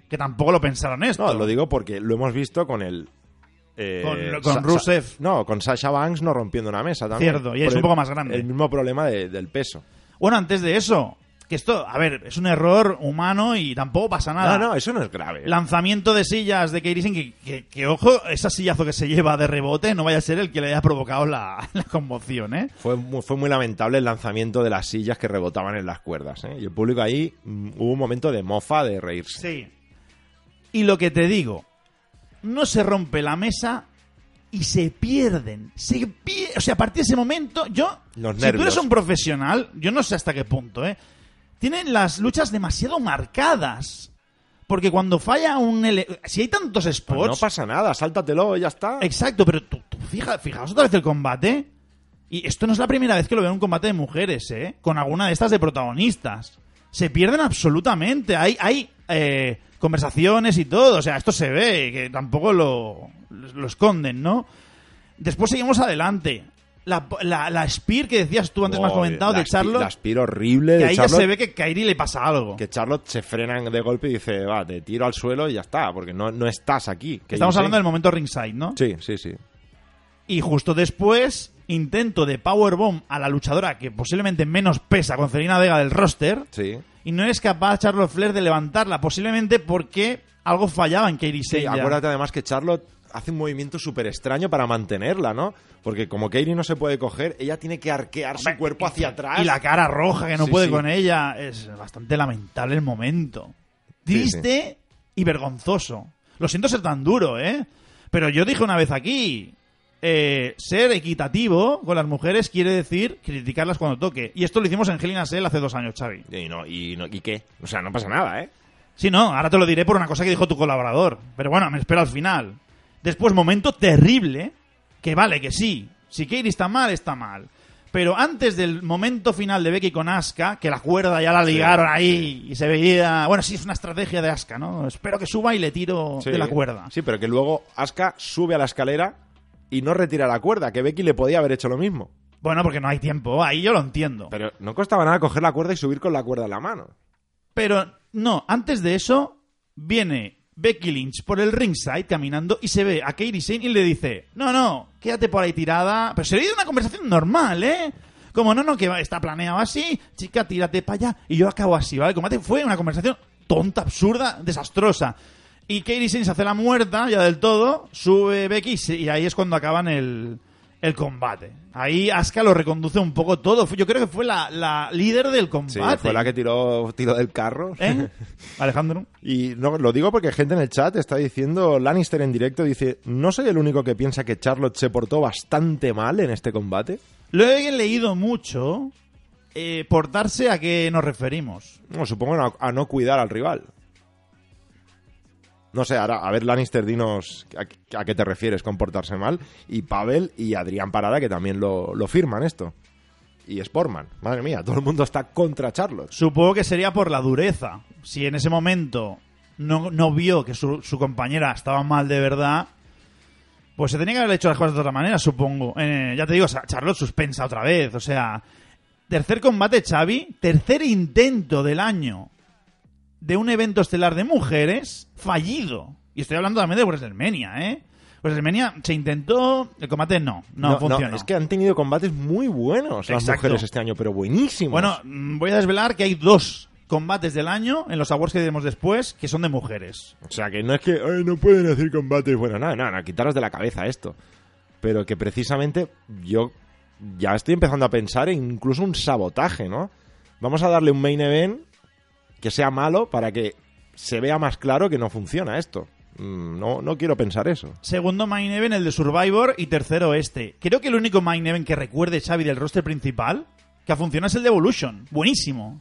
Que tampoco lo pensaron esto. No, lo digo porque lo hemos visto con el. eh, Con- con Sa- Rusev. Sa- no, con Sasha Banks no rompiendo una mesa también. Cierto, y es un poco más grande. El mismo problema de- del peso. Bueno, antes de eso, que esto, a ver, es un error humano y tampoco pasa nada. No, no, eso no es grave. Lanzamiento de sillas de Kairi Sane, que, que, que, ojo, ese sillazo que se lleva de rebote no vaya a ser el que le haya provocado la, la conmoción, ¿eh? Fue, mu- fue muy lamentable el lanzamiento de las sillas que rebotaban en las cuerdas. ¿eh? Y el público ahí mm, hubo un momento de mofa de reírse. Sí. Y lo que te digo, no se rompe la mesa y se pierden. Se pie- O sea, a partir de ese momento, yo. Los si tú nervios. eres un profesional, yo no sé hasta qué punto, ¿eh? Tienen las luchas demasiado marcadas. Porque cuando falla un. Si hay tantos Pues spots. no pasa nada, sáltatelo y ya está. Exacto, pero tú, tú fija, fijaos otra vez el combate. Y esto no es la primera vez que lo veo en un combate de mujeres, ¿eh? Con alguna de estas de protagonistas. Se pierden absolutamente. Hay, hay eh, conversaciones y todo. O sea, esto se ve, que tampoco lo, lo esconden, ¿no? Después seguimos adelante. La, la, la Spear que decías tú antes, me has Oh, comentado, la de Charlotte. La aspiro horrible que ahí ya se ve que Kairi le pasa algo. que Charlotte se frena de golpe y dice, va, te tiro al suelo y ya está, porque no, no estás aquí. Que Estamos sé. hablando del momento ringside, ¿no? Sí, sí, sí. Y justo después, intento de powerbomb a la luchadora que posiblemente menos pesa con Celina Vega del roster. Sí. Y no es capaz Charlotte Flair de levantarla, posiblemente porque algo fallaba en Kairi Sí, acuérdate además que Charlotte hace un movimiento súper extraño para mantenerla, ¿no? Porque como Kairi no se puede coger, ella tiene que arquear su cuerpo hacia atrás. Y la cara roja que no Sí, puede sí. con ella. Es bastante lamentable el momento. Triste y vergonzoso. Lo siento ser tan duro, ¿eh? Pero yo dije una vez aquí, eh, ser equitativo con las mujeres quiere decir criticarlas cuando toque. Y esto lo hicimos en Hell in a Cell hace dos años, Xavi. Y, no, y, no- ¿Y qué? O sea, no pasa nada, ¿eh? Sí, no, ahora te lo diré por una cosa que dijo tu colaborador. Pero bueno, me espero al final. Después, momento terrible, que vale, que sí. Si Kairi está mal, está mal. Pero antes del momento final de Becky con Asuka, que la cuerda ya la ligaron ahí y se veía... Bueno, sí, es una estrategia de Asuka, ¿no? Espero que suba y le tiro Sí. de la cuerda. Sí, pero que luego Asuka sube a la escalera y no retira la cuerda, que Becky le podía haber hecho lo mismo. Bueno, porque no hay tiempo, ahí yo lo entiendo. Pero no costaba nada coger la cuerda y subir con la cuerda en la mano. Pero no, antes de eso viene Becky Lynch por el ringside caminando y se ve a Kairi Sane y le dice, no, no, quédate por ahí tirada. Pero se le dio una conversación normal, ¿eh? Como, no, no, que está planeado así, chica, tírate para allá. Y yo acabo así, ¿vale? El combate fue una conversación tonta, absurda, desastrosa. Y Kairi Sane se hace la muerta ya del todo, sube Becky y ahí es cuando acaban el, el combate. Ahí Asuka lo reconduce un poco todo. Yo creo que fue la, la líder del Sí, combate. fue la que tiró, tiró del carro. ¿Eh? Alejandro. Y no, lo digo porque gente en el chat está diciendo, Lannister en directo dice, ¿no soy el único que piensa que Charlotte se portó bastante mal en este combate? Lo he leído mucho. Eh, portarse a qué nos referimos. No, supongo a, a no cuidar al rival. No sé, ahora, a ver, Lannister, dinos a, qué te refieres con portarse mal. Y Pavel y Adrián Parada, que también lo, lo firman esto. Y Sportman. Madre mía, todo el mundo está contra Charlotte. Supongo que sería por la dureza. Si en ese momento no, no vio que su, su compañera estaba mal de verdad, pues se tenía que haber hecho las cosas de otra manera, supongo. Eh, ya te digo, Charlotte suspensa otra vez. O sea, tercer combate, Xavi, tercer intento del año de un evento estelar de mujeres fallido. Y estoy hablando también de WrestleMania, ¿eh? WrestleMania se intentó, el combate no, no, funcionó. es que han tenido combates muy buenos las Exacto. mujeres este año, pero buenísimos. Bueno, mm, voy a desvelar que hay dos combates del año en los awards que diremos después que son de mujeres. O sea, que no es que "Ay, no pueden hacer combates. Bueno, nada, nada, nada, quitaros de la cabeza esto. Pero que precisamente yo ya estoy empezando a pensar en incluso un sabotaje, ¿no? Vamos a darle un main event que sea malo para que se vea más claro que no funciona esto. Mm, No, no quiero pensar eso. Segundo main event, el de Survivor, y tercero este. Creo que el único main event que recuerde Xavi del roster principal que ha funcionado es el de Evolution. Buenísimo.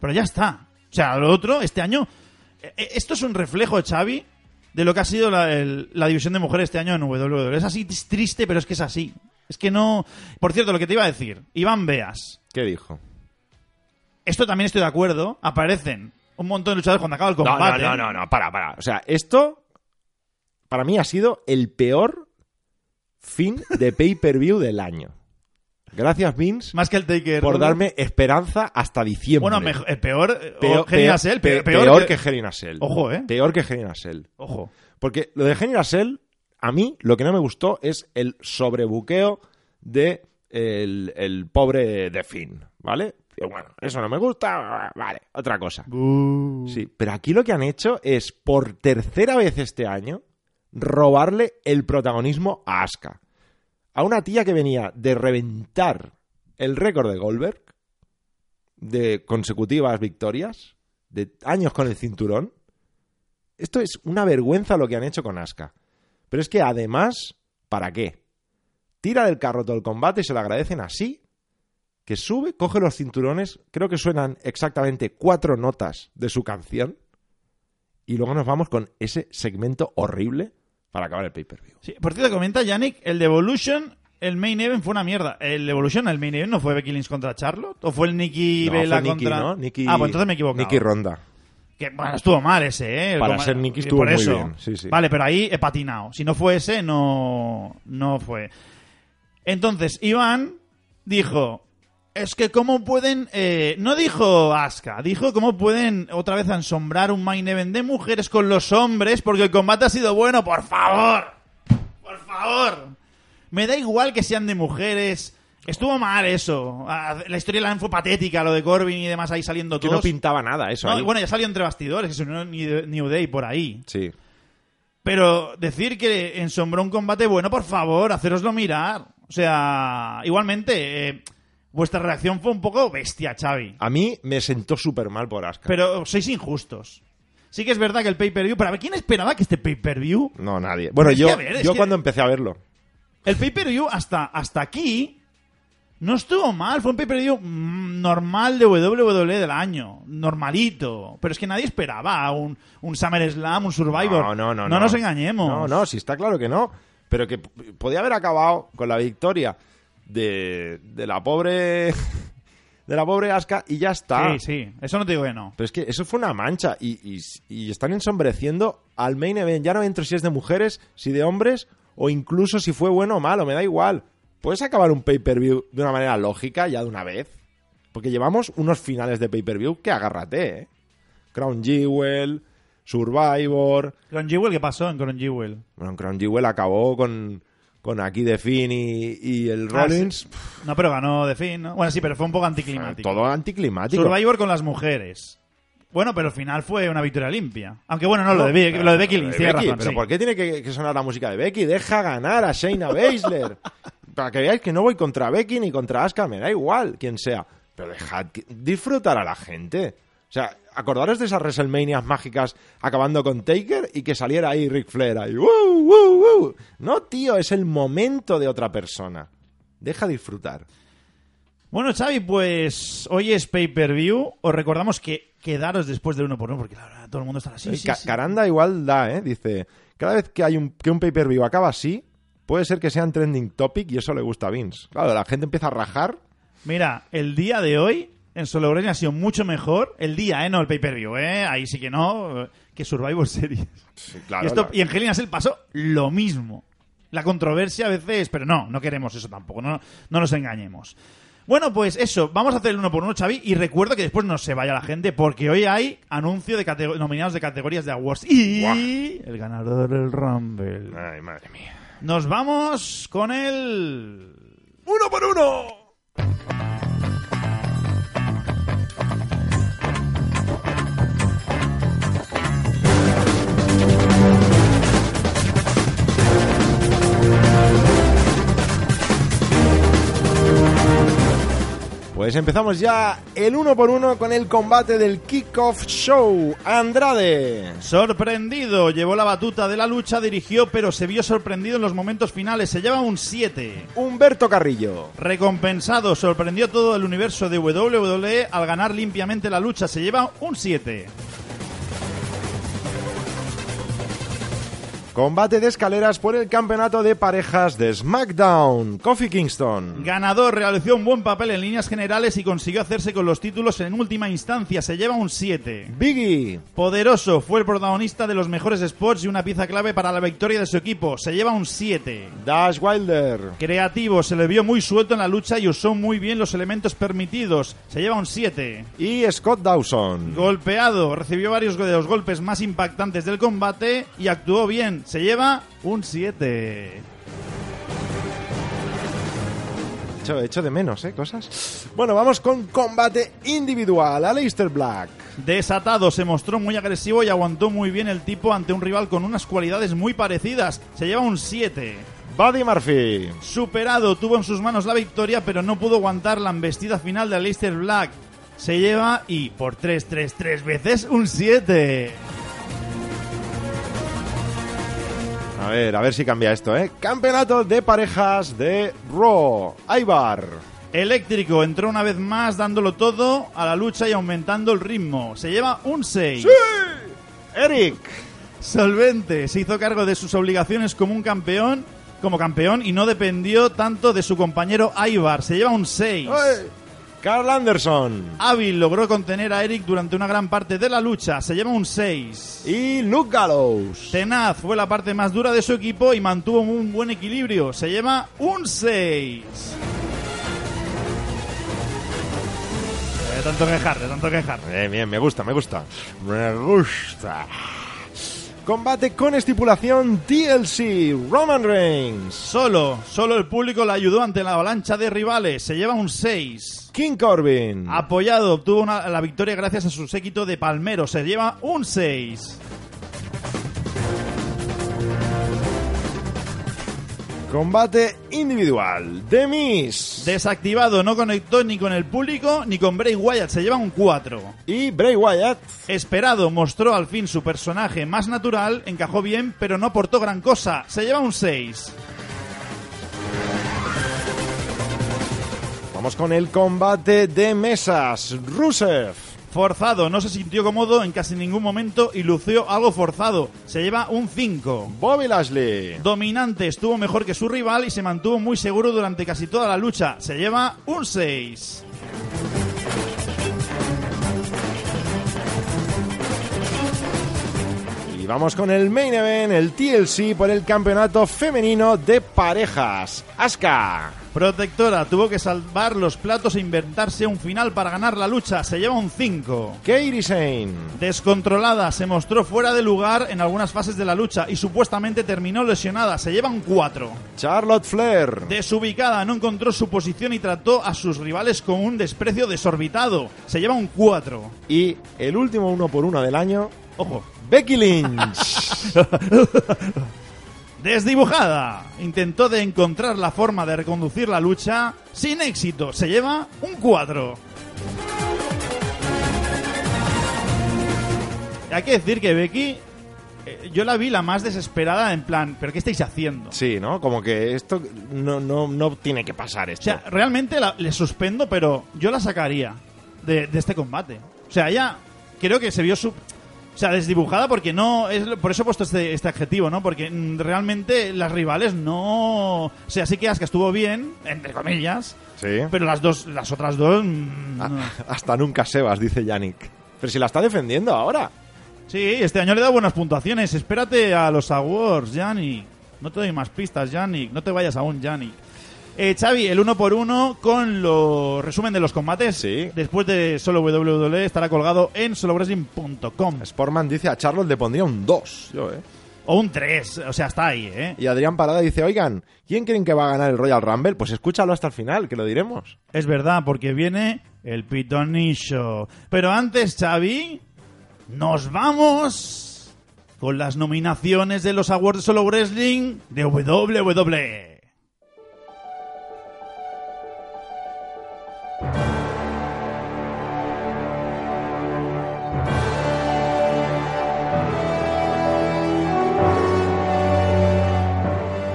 Pero ya está. O sea, lo otro, este año... eh, eh, Esto es un reflejo, Xavi, de lo que ha sido la, el- la división de mujeres este año en WWE. Es así, es triste, pero es que es así. Es que no... Por cierto, lo que te iba a decir. Iván Beas. ¿Qué dijo? Esto también estoy de acuerdo. Aparecen un montón de luchadores cuando acaba el combate. no, no, no, no, para, para. O sea, esto para mí ha sido el peor fin de pay-per-view del año. Gracias, Vince, Más que el Taker. por darme esperanza hasta diciembre. Bueno, mejor- eh, peor... eh, Peor, o Hell in a Cell, pe- pe- peor, peor que... que Cell. Ojo, ¿eh? Peor que Cell. Ojo. Porque lo de Cell, a mí lo que no me gustó es el sobrebuqueo de el, el pobre de Finn, ¿vale? Y bueno, eso no me gusta, vale, otra cosa. Sí, pero aquí lo que han hecho es, por tercera vez este año, robarle el protagonismo a Asuka. A una tía que venía de reventar el récord de Goldberg, de consecutivas victorias, de años con el cinturón. Esto es una vergüenza lo que han hecho con Asuka. Pero es que además, ¿para qué? Tira del carro todo el combate y se lo agradecen así, que sube, coge los cinturones, creo que suenan exactamente cuatro notas de su canción, y luego nos vamos con ese segmento horrible para acabar el pay-per-view. Sí, por cierto, comenta Yannick, el de Evolution, el main event fue una mierda. ¿El Evolution, el main event, no fue Becky Lynch contra Charlotte? ¿O fue el Nicky No, Vela fue Nikki, contra...? ¿no? Nikki- Ah, pues entonces me he equivocado. Nikki Ronda. Que, bueno, estuvo mal ese, ¿eh? Para ser Nikki y estuvo por muy bien, sí, sí. Vale, pero ahí he patinado. Si no fue ese, no, no fue. Entonces, Iván dijo... Es que cómo pueden... eh, no dijo Asuka, dijo cómo pueden otra vez ensombrar un main event de mujeres con los hombres porque el combate ha sido bueno, por favor. Por favor. Me da igual que sean de mujeres. Estuvo mal eso. Ah, La historia de la fue patética, lo de Corbin y demás ahí saliendo Que todos. no pintaba nada eso No, ahí. bueno, ya salió entre bastidores, que se unió New New Day por ahí. Sí. Pero decir que ensombró un combate bueno, por favor, haceroslo mirar. O sea, igualmente, eh, vuestra reacción fue un poco bestia, Xavi. A mí me sentó súper mal por Asuka. Pero sois injustos. Sí que es verdad que el pay-per-view... Pero a ver, ¿quién esperaba que este pay-per-view No, nadie. Bueno, Es yo, a ver, es yo que- cuando empecé a verlo. El pay-per-view hasta, hasta aquí no estuvo mal. Fue un pay-per-view mm, normal de WWE del año. Normalito. Pero es que nadie esperaba un, un SummerSlam, un Survivor. No, no, no. No nos engañemos. No, no, sí está claro que no. Pero que podía haber acabado con la victoria de, de la pobre. De la pobre Asuka y ya está. Sí, sí. Eso no te digo que no. Pero es que eso fue una mancha y, y- y están ensombreciendo al main event. Ya no entro si es de mujeres, si de hombres o incluso si fue bueno o malo, me da igual. Puedes acabar un pay-per-view de una manera lógica ya de una vez. Porque llevamos unos finales de pay-per-view que agárrate, ¿eh? Crown Jewel, Survivor. Crown Jewel, ¿qué pasó en Crown Jewel? Bueno, Crown Jewel acabó con, con aquí de Finn y, y el Ah, Rollins. No, pero ganó de fin, ¿no? Bueno, sí, pero fue un poco anticlimático. Todo anticlimático. Survivor con las mujeres. Bueno, pero al final fue una victoria limpia. Aunque bueno, no, lo de, Be- lo de Becky Lynch, Becky, razón, Pero sí. ¿por qué tiene que, que sonar la música de Becky? Deja ganar a Shayna Baszler. Para que veáis que no voy contra Becky ni contra Asuka, me da igual quién sea. Pero dejad que- disfrutar a la gente. O sea, acordaros de esas WrestleManias mágicas acabando con Taker y que saliera ahí Ric Flair ahí. ¡Woo, woo, woo! No, tío, es el momento de otra persona. Deja disfrutar. Bueno, Xavi, pues hoy es pay-per-view. Os recordamos que quedaros después del uno por uno, porque la verdad todo el mundo está así. Sí, Ca- sí. Caranda igual da, ¿eh? Dice, cada vez que hay un, que un pay-per-view acaba así, puede ser que sean trending topic y eso le gusta a Vince. Claro, la gente empieza a rajar. Mira, el día de hoy en Solo Wrestling ha sido mucho mejor. El día, ¿eh? No el pay-per-view, ¿eh? Ahí sí que no. Que Survivor Series. claro, y, esto, la- y en Hell in a Cell pasó lo mismo. La controversia a veces, pero no, no queremos eso tampoco, no, no nos engañemos. Bueno, pues eso, vamos a hacer el uno por uno, Xavi, y recuerdo que después no se vaya la gente, porque hoy hay anuncio de nominados de categorías de awards y el ganador del Rumble. Ay, madre mía. Nos vamos con el... ¡Uno por uno! Pues empezamos ya el uno por uno con el combate del Kickoff Show. Andrade. Sorprendido, llevó la batuta de la lucha, dirigió, pero se vio sorprendido en los momentos finales. Se lleva un 7. Humberto Carrillo. Recompensado, sorprendió todo el universo de WWE al ganar limpiamente la lucha. Se lleva un 7. Combate de escaleras por el campeonato de parejas de SmackDown. Kofi Kingston. Ganador, realizó un buen papel en líneas generales y consiguió hacerse con los títulos en última instancia. Se lleva un 7. Biggie. Poderoso, fue el protagonista de los mejores spots y una pieza clave para la victoria de su equipo. Se lleva un 7. Dash Wilder. Creativo, se le vio muy suelto en la lucha y usó muy bien los elementos permitidos. Se lleva un 7. Y Scott Dawson. Golpeado, recibió varios de los golpes más impactantes del combate y actuó bien. Se lleva un 7. Echo, echo de menos, ¿eh? Cosas. Bueno, vamos con combate individual. Aleister Black. Desatado, se mostró muy agresivo y aguantó muy bien el tipo ante un rival con unas cualidades muy parecidas. Se lleva un 7. Buddy Murphy. Superado, tuvo en sus manos la victoria, pero no pudo aguantar la embestida final de Aleister Black. Se lleva y por 3, 3, 3 veces un 7. A ver, a ver si cambia esto, ¿eh? Campeonato de parejas de Raw. Aibar. Eléctrico entró una vez más dándolo todo a la lucha y aumentando el ritmo. Se lleva un 6. Eric. Solvente se hizo cargo de sus obligaciones como un campeón, como campeón y no dependió tanto de su compañero Aibar. Se lleva un 6. ¡Ay! Carl Anderson. Hábil logró contener a Eric durante una gran parte de la lucha. Se lleva un 6. Y Luke Gallows. Tenaz fue la parte más dura de su equipo y mantuvo un buen equilibrio. Se lleva un 6. De tanto quejar, de tanto quejar. Bien, bien, me gusta, me gusta. Me gusta. Combate con estipulación TLC. Roman Reigns. Solo, solo el público le ayudó ante la avalancha de rivales. Se lleva un 6. King Corbin. Apoyado, obtuvo una- la victoria gracias a su séquito de Palmero. Se lleva un 6. Combate individual. The Miz. Desactivado, no conectó ni con el público ni con Bray Wyatt. Se lleva un 4. Y Bray Wyatt. Esperado, mostró al fin su personaje más natural, encajó bien, pero no aportó gran cosa. Se lleva un 6. Vamos con el combate de mesas. Rusev. Forzado, no se sintió cómodo en casi ningún momento y lució algo forzado. Se lleva un 5. Bobby Lashley. Dominante, estuvo mejor que su rival y se mantuvo muy seguro durante casi toda la lucha. Se lleva un 6. Y vamos con el main event, el TLC por el campeonato femenino de parejas. Asuka. Protectora tuvo que salvar los platos e inventarse un final para ganar la lucha. Se lleva un 5. Kairi Sane. Descontrolada, se mostró fuera de lugar en algunas fases de la lucha y supuestamente terminó lesionada. Se lleva un 4. Charlotte Flair. Desubicada, no encontró su posición y trató a sus rivales con un desprecio desorbitado. Se lleva un 4. Y el último uno por uno del año, Ojo. Becky Lynch. Desdibujada. Intentó de encontrar la forma de reconducir la lucha sin éxito. Se lleva un 4. Hay que decir que Becky, eh, yo la vi la más desesperada en plan, ¿pero qué estáis haciendo? sí, ¿no? Como que esto no, no, no tiene que pasar O esto. sea, realmente la- le suspendo, pero yo la sacaría de, de este combate. O sea, ella creo que se vio su... O sea, desdibujada porque no... Es, por eso he puesto este, este adjetivo, ¿no? Porque mm, realmente las rivales no... O sea, sí que Asuka estuvo bien, entre comillas, sí. pero las dos las otras dos... mm, Ah, no. Hasta nunca Sebas, dice Yannick. Pero si la está defendiendo ahora. Sí, este año le da buenas puntuaciones. Espérate a los awards, Yannick. No te doy más pistas, Yannick. No te vayas aún, Yannick. Eh, Xavi, el uno por uno con los resumen de los combates. Sí. Después de solo WWE estará colgado en solowrestling.com. Sportman dice a Charlotte le pondría un 2. Yo, ¿eh? O un 3, o sea, está ahí, ¿eh? Y Adrián Parada dice, oigan, ¿quién creen que va a ganar el Royal Rumble? Pues escúchalo hasta el final, que lo diremos. Es verdad, porque viene el pitonicho. Pero antes, Xavi, nos vamos con las nominaciones de los Awards de Solo Wrestling de. WWE.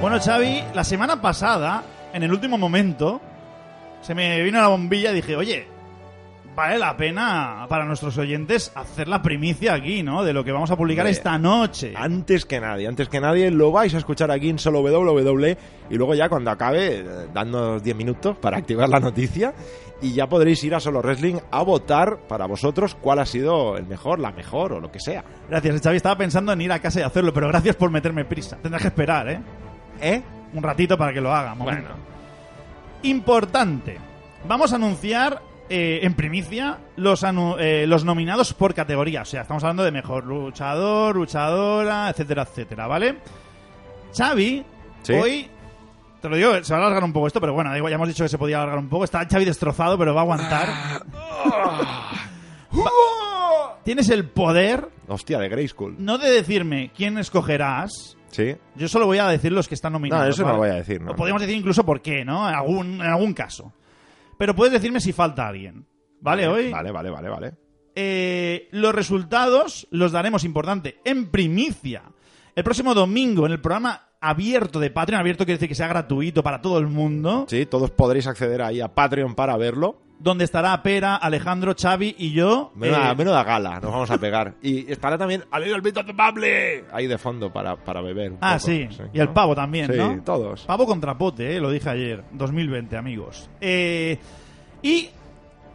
Bueno, Xavi, la semana pasada, en el último momento, se me vino la bombilla y dije, oye, vale la pena para nuestros oyentes hacer la primicia aquí, ¿no? De lo que vamos a publicar esta noche. Antes que nadie, antes que nadie, lo vais a escuchar aquí en solo WWE y luego ya cuando acabe, eh, dándonos 10 minutos para activar la noticia y ya podréis ir a Solo Wrestling a votar para vosotros cuál ha sido el mejor, la mejor o lo que sea. Gracias, Xavi. Estaba pensando en ir a casa y hacerlo, pero gracias por meterme prisa. Tendrás que esperar, ¿eh? ¿Eh? Un ratito para que lo haga. momento. Bueno. Importante. Vamos a anunciar eh, en primicia los, anu- eh, los nominados por categoría. O sea, estamos hablando de mejor luchador, luchadora, etcétera, etcétera, ¿vale? Xavi, Sí. hoy... Te lo digo, se va a alargar un poco esto, pero bueno, ya hemos dicho que se podía alargar un poco. Está Xavi destrozado, pero va a aguantar. Va- Tienes el poder Hostia, de Grey School. no de decirme quién escogerás, Sí. yo solo voy a decir los que están nominados. No, eso no ¿vale? lo voy a decir, no. O podríamos decir incluso por qué, ¿no? En algún, en algún caso. Pero puedes decirme si falta alguien. ¿Vale? Hoy. Vale, vale, vale, vale. Eh, los resultados los daremos, importante, en primicia. El próximo domingo en el programa abierto de Patreon. Abierto quiere decir que sea gratuito para todo el mundo. Sí, todos podréis acceder ahí a Patreon para verlo. Donde estará Pera, Alejandro, Xavi y yo. Menuda, eh, menuda gala, nos vamos a pegar. Y estará también Amigo el Vito Bable ahí de fondo para, para beber. un Ah, poco, sí. Y el pavo también, Sí, ¿no? todos. Pavo contra pote, eh, lo dije ayer. 2020, amigos. Eh, y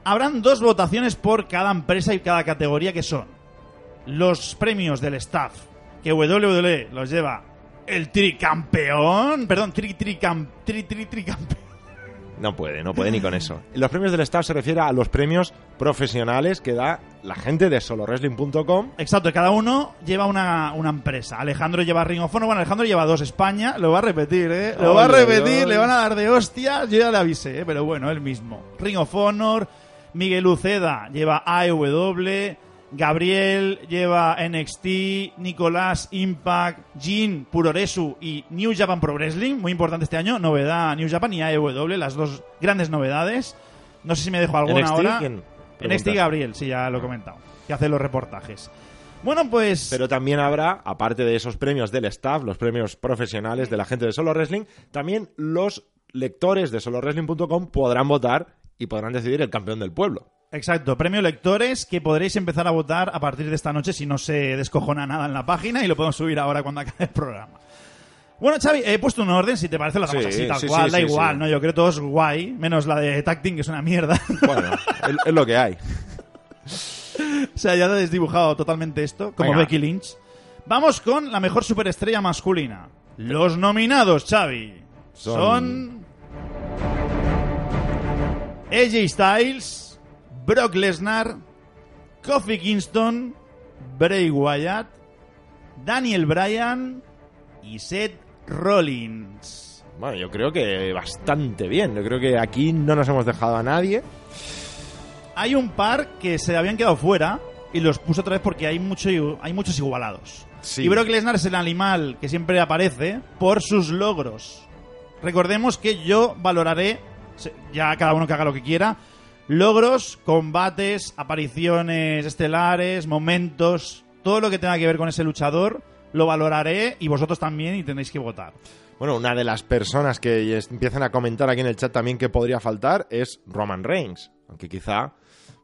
habrán dos votaciones por cada empresa y cada categoría que son los premios del staff, que WWE los lleva el tricampeón, perdón, tri tricam, tri tri tricampeón. No puede, no puede ni con eso. Los premios del staff se refiere a los premios profesionales que da la gente de solowrestling.com. Exacto, cada uno lleva una, una empresa. Alejandro lleva Ring of Honor, bueno, Alejandro lleva dos España, lo va a repetir, ¿eh? Lo va a repetir, le van a dar de hostias, yo ya le avisé, ¿eh? Pero bueno, él mismo. Ring of Honor, Miguel Uceda lleva AEW, Gabriel lleva NXT, Nicolás Impact, Jin Puroresu y New Japan Pro Wrestling, muy importante este año, novedad New Japan y AEW, las dos grandes novedades. No sé si me dejo alguna NXT, ahora. ¿quién? NXT. Gabriel, sí, ya lo he comentado, que hace los reportajes. Bueno, pues Pero también habrá, aparte de esos premios del staff, los premios profesionales de la gente de Solo Wrestling, también los lectores de solowrestling.com podrán votar y podrán decidir el campeón del pueblo. Exacto, premio lectores que podréis empezar a votar a partir de esta noche si no se descojona nada en la página y lo podemos subir ahora cuando acabe el programa. Bueno, Xavi, he puesto un orden, si te parece lo hacemos Sí, así, tal sí, cual, sí, da igual. ¿no? Yo creo que todo es guay, menos la de Tacting, que es una mierda. Bueno, es, lo que hay. o sea, ya he desdibujado totalmente esto, como Venga. Becky Lynch. Vamos con la mejor superestrella masculina. Los nominados, Xavi, Son- son... AJ Styles, Brock Lesnar, Kofi Kingston, Bray Wyatt, Daniel Bryan y Seth Rollins. Bueno, yo creo que bastante bien. Yo creo que aquí no nos hemos dejado a nadie. Hay un par que se habían quedado fuera y los puse otra vez porque hay, mucho, hay muchos igualados. Sí. Y Brock Lesnar es el animal que siempre aparece por sus logros. Recordemos que yo valoraré, ya cada uno que haga lo que quiera, logros, combates, apariciones estelares, momentos, todo lo que tenga que ver con ese luchador, lo valoraré y vosotros también y tendréis que votar. Bueno, una de las personas que empiezan a comentar aquí en el chat también que podría faltar es Roman Reigns. Aunque quizá.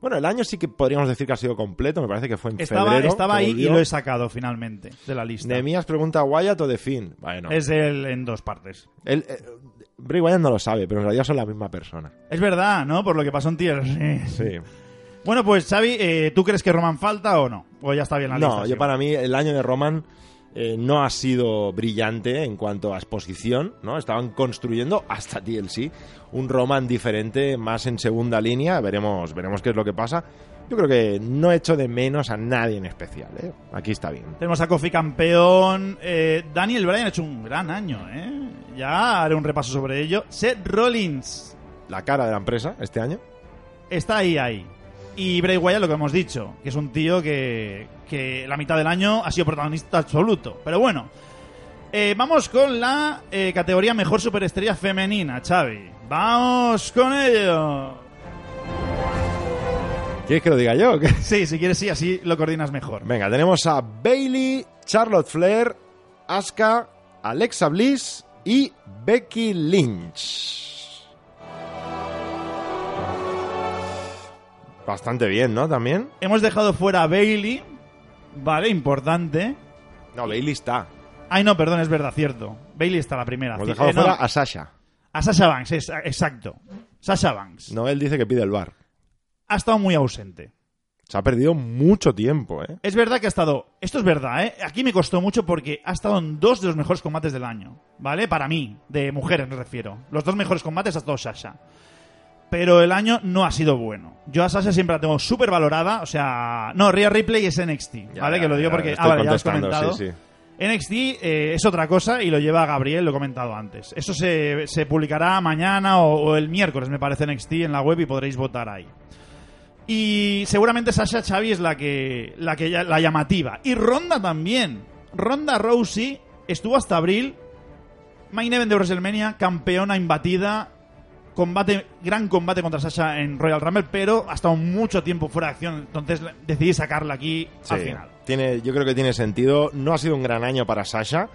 Bueno, el año sí que podríamos decir que ha sido completo. Me parece que fue en Estaba, febrero. estaba ahí y lo he sacado finalmente de la lista. Nehemías pregunta Wyatt o The Finn. Bueno, Es el en dos partes. él, eh, Bray Wyatt no lo sabe, pero en realidad son la misma persona. Es verdad, ¿no? Por lo que pasó en Tier. Sí. Bueno, pues Xavi, eh, ¿tú crees que Roman falta o no? O ya está bien la lista. No, sí. yo para mí el año de Roman eh, no ha sido brillante en cuanto a exposición, ¿no? Estaban construyendo hasta TLC un Roman diferente, más en segunda línea. Veremos, veremos qué es lo que pasa. Yo creo que no he hecho de menos a nadie en especial, ¿eh? Aquí está bien. Tenemos a Kofi campeón. eh, Daniel Bryan ha hecho un gran año, ¿eh? Ya haré un repaso sobre ello. Seth Rollins La cara de la empresa este año. está ahí, ahí. Y Bray Wyatt, lo que hemos dicho, que es un tío que, que la mitad del año ha sido protagonista absoluto. Pero bueno, eh, vamos con la eh, categoría Mejor Superestrella Femenina, Xavi. Vamos con ello. ¿Quieres que lo diga yo? Sí, si quieres, sí, así lo coordinas mejor. Venga, tenemos a Bailey, Charlotte Flair, Asuka, Alexa Bliss y Becky Lynch. Bastante bien, ¿no? También. Hemos dejado fuera a Bailey, vale, importante. No, Bailey está. Ay, no, perdón, es verdad, cierto. Bailey está la primera. Hemos dejado eh, no, fuera a Sasha. a Sasha Banks, es- exacto. Sasha Banks. No, él dice que pide el bar. Ha estado muy ausente. Se ha perdido mucho tiempo, ¿eh? Es verdad que ha estado. Esto es verdad, ¿eh? Aquí me costó mucho porque ha estado en dos de los mejores combates del año. ¿Vale? Para mí, de mujeres me refiero. Los dos mejores combates ha estado Sasha. Pero el año no ha sido bueno. Yo a Sasha siempre la tengo súper valorada. O sea, no, Rhea Ripley es NXT. Ya, ¿Vale? ya, que lo digo ya, porque. estoy Ah, vale, ya lo has comentado. sí, sí. NXT eh, es otra cosa y lo lleva Gabriel, lo he comentado antes. Eso se, se publicará mañana o, o el miércoles, me parece, NXT en la web y podréis votar ahí. Y seguramente Sasha Xavi es la que, la que la llamativa. Y Ronda también. Ronda Rousey estuvo hasta abril. Main event de WrestleMania, campeona imbatida. Combate, gran combate contra Sasha en Royal Rumble, pero ha estado mucho tiempo fuera de acción. Entonces decidí sacarla aquí al final. Tiene, yo creo que tiene sentido. No ha sido un gran año para Sasha.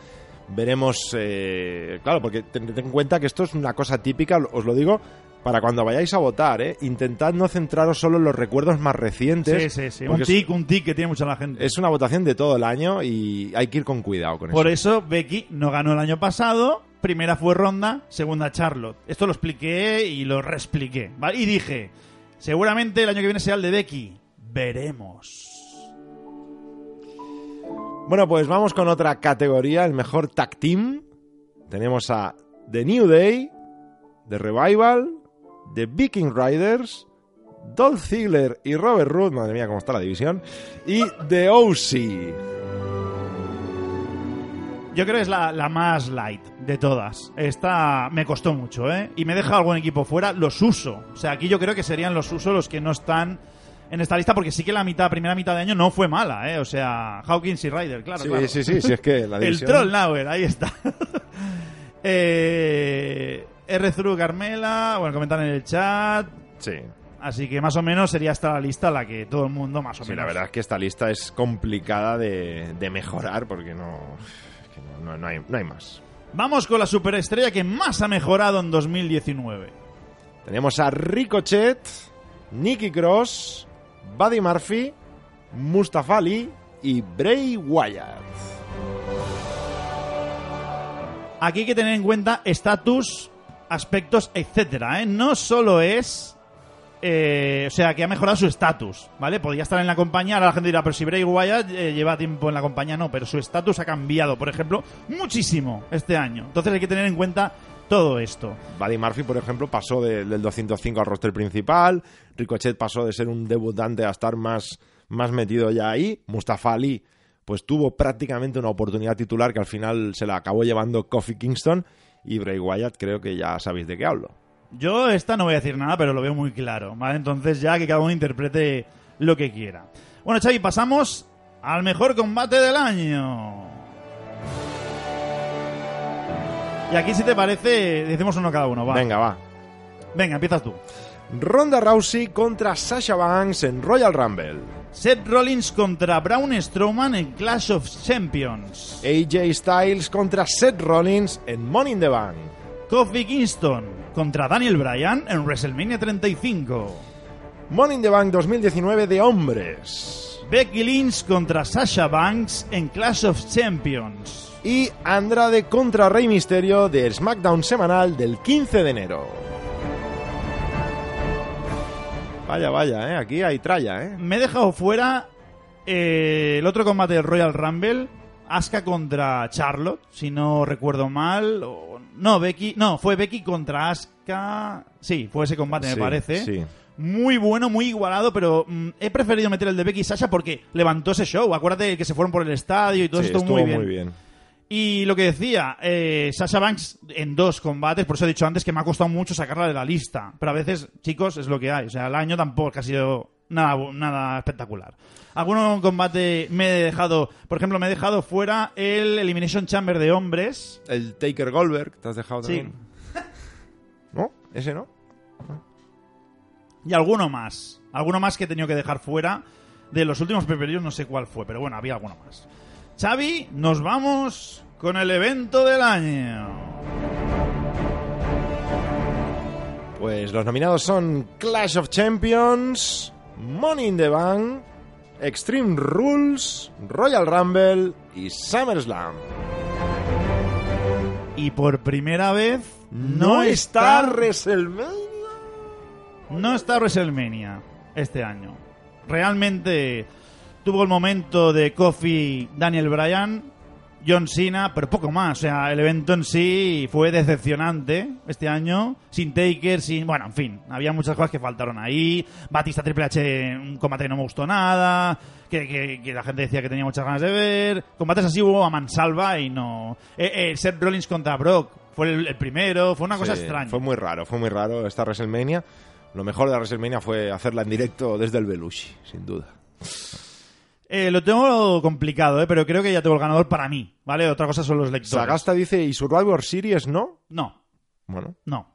Veremos, eh, claro, porque tened en cuenta que esto es una cosa típica, os lo digo, para cuando vayáis a votar, ¿eh? Intentad no centraros solo en los recuerdos más recientes. Sí, sí, sí. Un tic, un tic que tiene mucha la gente. Es una votación de todo el año y hay que ir con cuidado con Por eso. eso Becky no ganó el año pasado. Primera fue Ronda, segunda Charlotte. Esto lo expliqué y lo reexpliqué. ¿vale? Y dije, seguramente el año que viene sea el de Becky. Veremos. Bueno, pues vamos con otra categoría, el mejor tag team. Tenemos a The New Day, The Revival, The Viking Riders, Dolph Ziggler y Robert Roode, madre mía, cómo está la división, y The OC. Yo creo que es la, la más light de todas. Esta me costó mucho, ¿eh? Y me deja algún equipo fuera. Los uso. O sea, aquí yo creo que serían los usos los que no están en esta lista porque sí que la mitad, primera mitad de año no fue mala, ¿eh? O sea, Hawkins y Ryder, claro, Sí, claro. sí, sí, sí, es que la El. Troll Nauer, ahí está. eh, R. Zuru Carmela, bueno, comentan en el chat. Sí. Así que más o menos sería esta la lista la que todo el mundo más o Sí, menos. la verdad es que esta lista es complicada de, de mejorar porque no, que no, no- no hay, no hay más. Vamos con la superestrella que más ha mejorado en 2019. Tenemos a Ricochet, Nicky Cross, Buddy Murphy, Mustafa Ali y Bray Wyatt. Aquí hay que tener en cuenta estatus, aspectos, etcétera, ¿eh? No solo es. eh, o sea, que ha mejorado su estatus, ¿vale? Podría estar en la compañía, ahora la gente dirá, pero si Bray Wyatt eh, lleva tiempo en la compañía, no, pero su estatus ha cambiado, por ejemplo, muchísimo este año. Entonces hay que tener en cuenta todo esto. Buddy Murphy, por ejemplo, pasó de- del 205 al roster principal. Ricochet pasó de ser un debutante a estar más, más metido ya ahí. Mustafa Ali, pues tuvo prácticamente una oportunidad titular que al final se la acabó llevando Kofi Kingston. Y Bray Wyatt, creo que ya sabéis de qué hablo. Yo esta no voy a decir nada, pero lo veo muy claro, ¿vale? Entonces ya que cada uno interprete lo que quiera. Bueno, Xavi, pasamos al mejor combate del año. Y aquí, si te parece, decimos uno cada uno, va. Venga, va. Venga, empiezas tú. Ronda Rousey contra Sasha Banks en Royal Rumble. Seth Rollins contra Braun Strowman en Clash of Champions. AJ Styles contra Seth Rollins en Money in the Bank. Kofi Kingston contra Daniel Bryan en WrestleMania 35. Money in the Bank 2019 de hombres. Becky Lynch contra Sasha Banks en Clash of Champions. Y Andrade contra Rey Misterio de SmackDown semanal del 15 de enero. Vaya, vaya, ¿eh? aquí hay tralla. ¿eh? Me he dejado fuera eh, el otro combate del Royal Rumble Asuka contra Charlotte, si no recuerdo mal. o- no, Becky. No, fue Becky contra Asuka. Sí, fue ese combate, Sí, me parece. sí. Muy bueno, muy igualado, pero mm, he preferido meter el de Becky y Sasha porque levantó ese show. Acuérdate que se fueron por el estadio y todo Sí, esto muy bien. muy bien. Y lo que decía, eh, Sasha Banks en dos combates, por eso he dicho antes que me ha costado mucho sacarla de la lista. Pero a veces, chicos, es lo que hay. O sea, el año tampoco ha sido nada, nada espectacular. Algún combate me he dejado, por ejemplo, me he dejado fuera el Elimination Chamber de hombres. El Taker Goldberg, ¿te has dejado Sí. también? ¿No? ¿Ese no? Y alguno más. Alguno más que he tenido que dejar fuera. De los últimos pay no sé cuál fue, pero bueno, había alguno más. Xavi, nos vamos con el evento del año. Pues los nominados son Clash of Champions, Money in the Bank, Extreme Rules, Royal Rumble y SummerSlam. Y por primera vez No está WrestleMania. no está WrestleMania este año. Realmente tuvo el momento de Kofi, Daniel Bryan, John Cena, pero poco más. O sea, el evento en sí fue decepcionante este año. Sin Taker, sin. Bueno, en fin, había muchas cosas que faltaron ahí. Batista Triple H, un combate que no me gustó nada. Que, que- que la gente decía que tenía muchas ganas de ver. Combates así hubo a mansalva y no. Eh, eh, Seth Rollins contra Brock fue el, el primero. Fue una cosa Sí, extraña. Fue muy raro, fue muy raro esta WrestleMania. Lo mejor de la WrestleMania fue hacerla en directo desde el Belushi, sin duda. Eh, lo tengo complicado, eh, pero creo que ya tengo el ganador para mí, ¿vale? Otra cosa son los lectores. Sagasta dice, ¿y Survivor Series no? No, Bueno, no.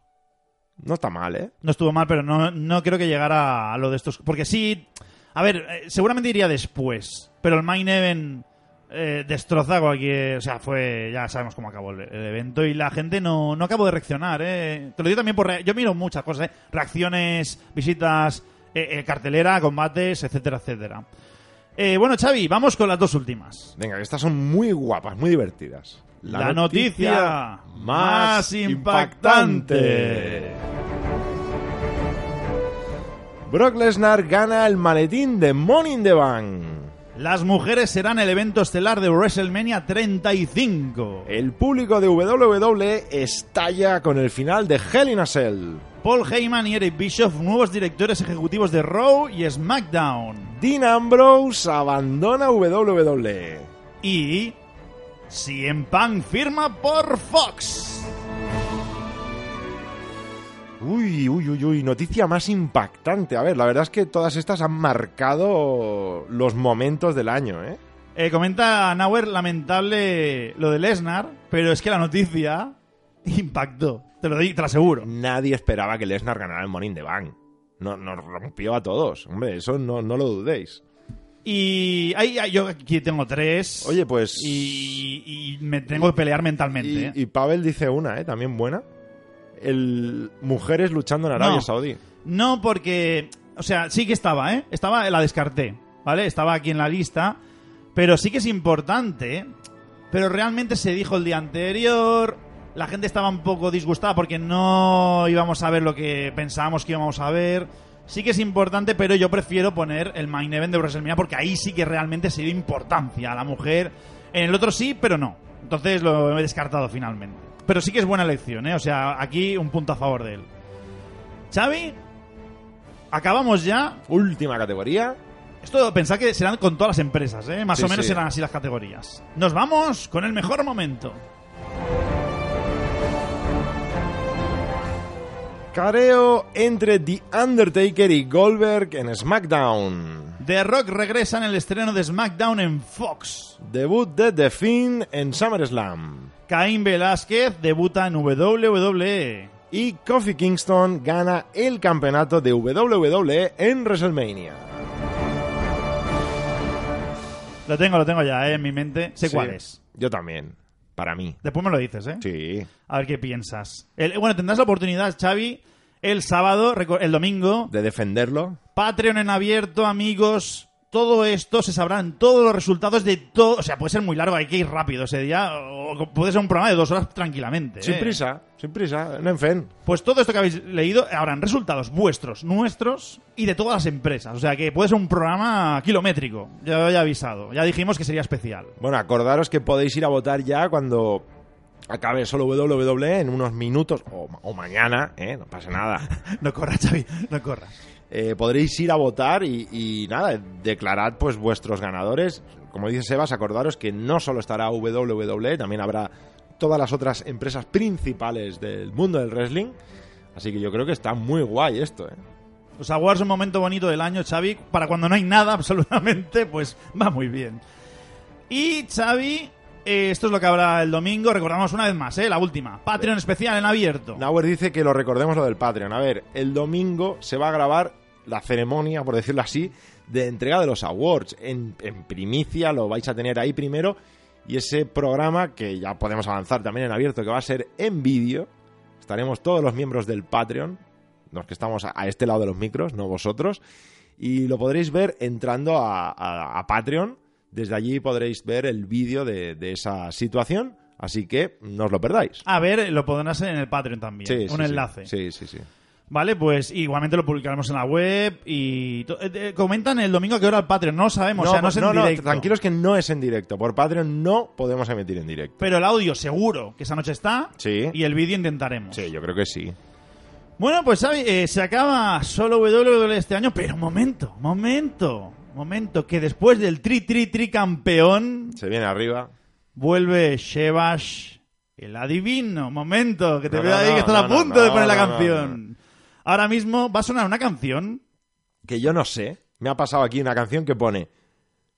no está mal, ¿eh? No estuvo mal, pero no, no creo que llegara a lo de estos. Porque sí. A ver, eh, seguramente iría después. Pero el Main Event eh, destroza cualquier. O sea, fue. Ya sabemos cómo acabó el, el evento. Y la gente no, no acabó de reaccionar, ¿eh? Te lo digo también por. rea- Yo miro muchas cosas, ¿eh? Reacciones, visitas, eh, eh, cartelera, combates, etcétera, etcétera. Eh, bueno, Xavi, vamos con las dos últimas. Venga, que estas son muy guapas, muy divertidas. La, noticia, más impactante. Brock Lesnar gana el maletín de Money in the Bank. Las mujeres serán el evento estelar de WrestleMania 35. El público de WWE estalla con el final de Hell in a Cell. Paul Heyman y Eric Bischoff, nuevos directores ejecutivos de Raw y SmackDown. Dean Ambrose abandona WWE. Y CM Punk firma por Fox. Uy, uy, uy, uy, noticia más impactante. A ver, la verdad es que todas estas han marcado los momentos del año, ¿eh? Eh, comenta Nauer, lamentable lo de Lesnar, pero es que la noticia impactó. Te lo, di- te lo aseguro. Nadie esperaba que Lesnar ganara el Money in the Bank. No, nos rompió a todos. Hombre, eso no, no lo dudéis. Y ahí, yo aquí tengo tres. Oye, pues... Y, y me tengo que pelear mentalmente. Y, ¿eh? y Pavel dice una, ¿eh? También buena. El mujeres luchando en Arabia No. Saudí. No, porque. O sea, sí que estaba, ¿eh? Estaba, la descarté, ¿vale? Estaba aquí en la lista. Pero sí que es importante. Pero realmente se dijo el día anterior. La gente estaba un poco disgustada porque no íbamos a ver lo que pensábamos que íbamos a ver. Sí que es importante, pero yo prefiero poner el main event de WrestleMania porque ahí sí que realmente se dio importancia a la mujer. En el otro sí, pero no. Entonces lo he descartado finalmente. Pero sí que es buena elección, ¿eh? O sea, aquí un punto a favor de él. Xavi, acabamos ya. Última categoría. Esto pensad que serán con todas las empresas, ¿eh? Más Sí, o menos sí. serán así las categorías. Nos vamos con el mejor momento. Careo entre The Undertaker y Goldberg en SmackDown. The Rock regresa en el estreno de SmackDown en Fox. Debut de The Fiend en SummerSlam. Caín Velázquez debuta en WWE. Y Kofi Kingston gana el campeonato de WWE en WrestleMania. Lo tengo, lo tengo ya, ¿eh? En mi mente. Sé Sí, cuál es. Yo también. Para mí. Después me lo dices, ¿eh? Sí. A ver qué piensas. El- bueno, tendrás la oportunidad, Xavi, el sábado, reco- el domingo, De defenderlo. Patreon en abierto, amigos. Todo esto se sabrán todos los resultados de todo. O sea, puede ser muy largo, hay que ir rápido ese día. O puede ser un programa de dos horas tranquilamente. Sin ¿eh? prisa, sin prisa, no en fen. Pues todo esto que habéis leído habrán resultados vuestros, nuestros y de todas las empresas. O sea que puede ser un programa kilométrico. Ya lo he avisado. Ya dijimos que sería especial. Bueno, acordaros que podéis ir a votar ya cuando acabe solo WWE en unos minutos o, o mañana, ¿eh? no pasa nada. No corras, Xavi, no corras. Eh, podréis ir a votar y, y nada, declarad pues vuestros ganadores. Como dice Sebas, acordaros que no solo estará WWE, también habrá todas las otras empresas principales del mundo del wrestling. Así que yo creo que está muy guay esto, ¿eh? Los awards un momento bonito del año, Xavi. Para cuando no hay nada, absolutamente, pues va muy bien. Y Xavi, eh, esto es lo que habrá el domingo. Recordamos una vez más, ¿eh? La última. Patreon especial en abierto. Nauer dice que lo recordemos lo del Patreon. A ver, el domingo se va a grabar la ceremonia, por decirlo así, de entrega de los awards. En, en primicia lo vais a tener ahí primero. Y ese programa, que ya podemos avanzar también en abierto, que va a ser en vídeo. Estaremos todos los miembros del Patreon, los que estamos a, a este lado de los micros, no vosotros. Y lo podréis ver entrando a, a- a Patreon. Desde allí podréis ver el vídeo de, de esa situación. Así que no os lo perdáis. A ver, lo podrás hacer en el Patreon también. Sí, un sí. enlace. Sí, sí, sí. Vale, pues igualmente lo publicaremos en la web y... eh, eh, comentan el domingo a qué hora el Patreon, no lo sabemos, o sea, no es en directo. tranquilos que no es en directo. Por Patreon no podemos emitir en directo. Pero el audio seguro que esa noche está Sí. y el vídeo intentaremos. Sí, yo creo que sí. Bueno, pues eh, se acaba solo WWE este año, pero momento, momento, momento, que después del tri tri tri campeón Se viene arriba. vuelve Shebash el adivino. Momento, que te No, veo no, ahí no, que estás no, a no, punto de no, poner la no, no, canción. Ahora mismo va a sonar una canción. Que yo no sé. Me ha pasado aquí una canción que pone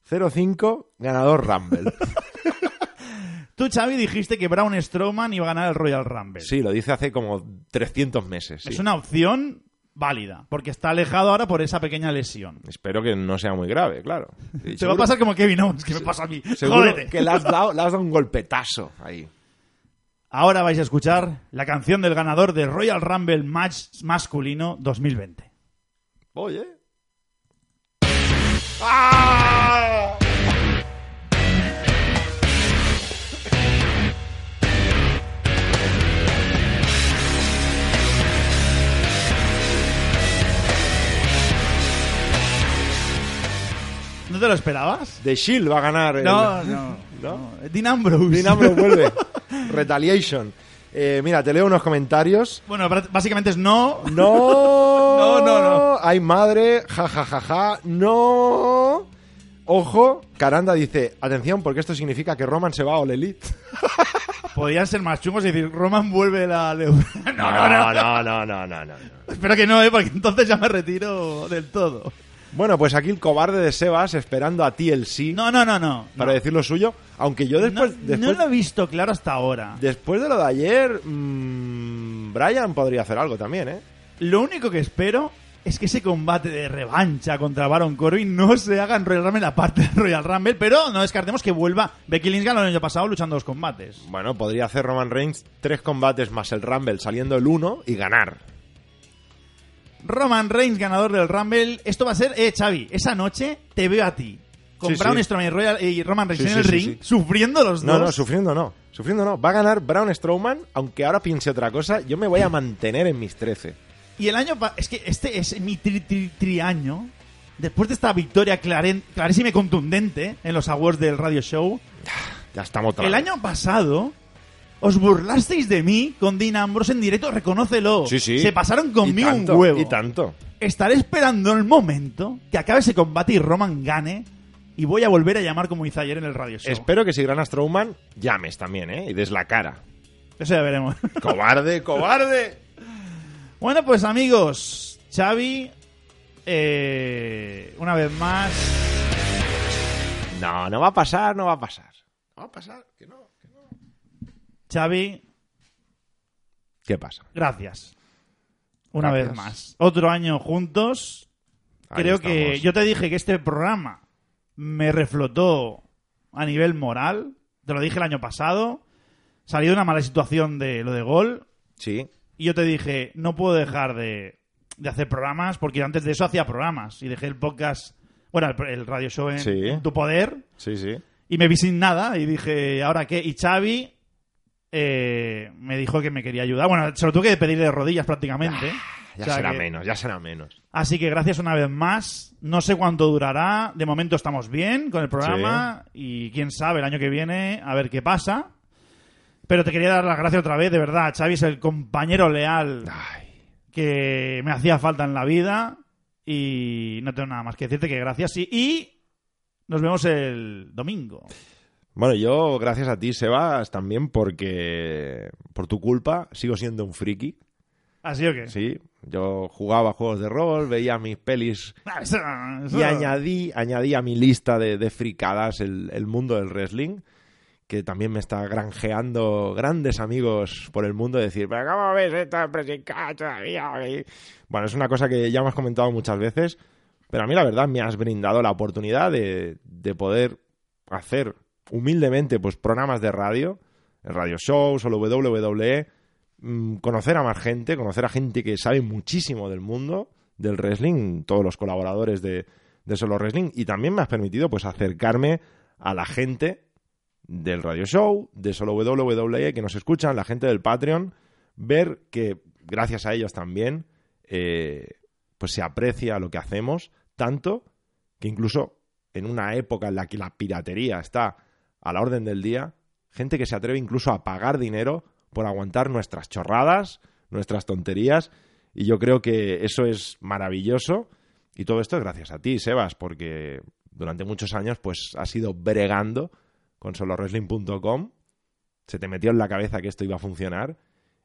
05 ganador Rumble. Tú, Xavi, dijiste que Braun Strowman iba a ganar el Royal Rumble. sí, lo dice hace como 300 meses. sí. Es una opción válida, porque está alejado ahora por esa pequeña lesión. Espero que no sea muy grave, claro. Y Te va a seguro- pasar como Kevin Owens, que me pasa a mí. Seguro Jódete. que le has, dado, le has dado un golpetazo ahí. Ahora vais a escuchar la canción del ganador del Royal Rumble Match masculino 2020. Oye. ¡Ah! ¿No te lo esperabas? The Shield va a ganar. el- No, no. ¿no? Dean Ambrose. Vuelve. Retaliation. Eh, mira, te leo unos comentarios. Bueno, básicamente es no. No. no, no. Hay madre, jajajaja, ja, ja, ja. no. Ojo, Caranda dice, atención, porque esto significa que Roman se va a All Elite. Podrían ser más chungos y decir, Roman vuelve la... No, no, no, no, no, no, no, no. Espero que no, ¿eh? porque entonces ya me retiro del todo. Bueno, pues aquí el cobarde de Sebas esperando a ti el sí No, no, no, no. para no. decir lo suyo. Aunque yo después, no, después, no lo he visto claro hasta ahora. después de lo de ayer, mmm, Brian podría hacer algo también, ¿eh? Lo único que espero es que ese combate de revancha contra Baron Corbin no se haga en Royal Rumble aparte de Royal Rumble, pero no descartemos que vuelva Becky Lynch ganó el año pasado luchando dos combates. Bueno, podría hacer Roman Reigns tres combates más el Rumble saliendo el uno y ganar. Roman Reigns ganador del Rumble. Esto va a ser, eh, Xavi, esa noche te veo a ti. Con Sí, Braun sí. Strowman y, Royal- y Roman Reigns Sí, en el ring, sufriendo los No, dos. no, sufriendo no. Sufriendo no. Va a ganar Braun Strowman, aunque ahora piense otra cosa. Yo me voy a mantener en mis 13. Y el año... Es que este es mi tri, tri, tri año. Después de esta victoria claren- clarísima y contundente en los awards del radio show, Ya estamos el año pasado os burlasteis de mí con Dean Ambrose en directo, reconócelo. Sí, sí. Se pasaron Y conmigo tanto, un huevo. Y tanto. Estaré esperando el momento que acabe ese combate y Roman gane. Y voy a volver a llamar como hice ayer en el radio show. Espero que si gana Strowman, llames también, ¿eh? Y des la cara. Eso ya veremos. ¡Cobarde, cobarde! bueno, pues amigos, Xavi, eh, una vez más, No, no va a pasar, no va a pasar. No va a pasar, que no. Xavi, ¿Qué pasa? gracias. Una Gracias. vez más. Otro año juntos. Ahí Creo que yo te dije que este programa me reflotó a nivel moral. Te lo dije el año pasado. Salí de una mala situación de lo de gol. Sí. Y yo te dije, no puedo dejar de, de hacer programas, porque antes de eso hacía programas. Y dejé el podcast Bueno, el, el radio show en, Sí. en tu poder. Sí, sí. Y me vi sin nada y dije, ¿ahora qué? Y Xavi eh, me dijo que me quería ayudar. Bueno, se lo tuve que pedir de rodillas prácticamente. Ya O sea será que- menos, ya será menos. Así que gracias una vez más. No sé cuánto durará. De momento estamos bien con el programa. Y quién sabe, el año que viene, a ver qué pasa. Pero te quería dar las gracias otra vez, de verdad. Xavi es el compañero leal Ay, que me hacía falta en la vida. Y no tengo nada más que decirte que gracias. Y, y nos vemos el domingo. Bueno, yo, gracias a ti, Sebas, también porque por tu culpa sigo siendo un friki. ¿Así o qué? Sí, yo jugaba juegos de rol, veía mis pelis Ah, eso- eso- y añadí, añadí a mi lista de, de fricadas el, el mundo del wrestling, que también me está granjeando grandes amigos por el mundo. Decir, pero ¿cómo ves esta presica todavía? Bueno, es una cosa que ya me has comentado muchas veces, pero a mí la verdad me has brindado la oportunidad de, de poder hacer humildemente pues programas de radio, radio shows o WWE, mm, conocer a más gente, conocer a gente que sabe muchísimo del mundo del wrestling, todos los colaboradores de, de Solo Wrestling, y también me has permitido pues acercarme a la gente del radio show, de Solo WWE, que nos escuchan, la gente del Patreon, ver que gracias a ellos también eh, pues se aprecia lo que hacemos, tanto que incluso en una época en la que la piratería está a la orden del día, gente que se atreve incluso a pagar dinero por aguantar nuestras chorradas, nuestras tonterías, y yo creo que eso es maravilloso, y todo esto es gracias a ti, Sebas, porque durante muchos años pues has ido bregando con solowrestling.com, se te metió en la cabeza que esto iba a funcionar,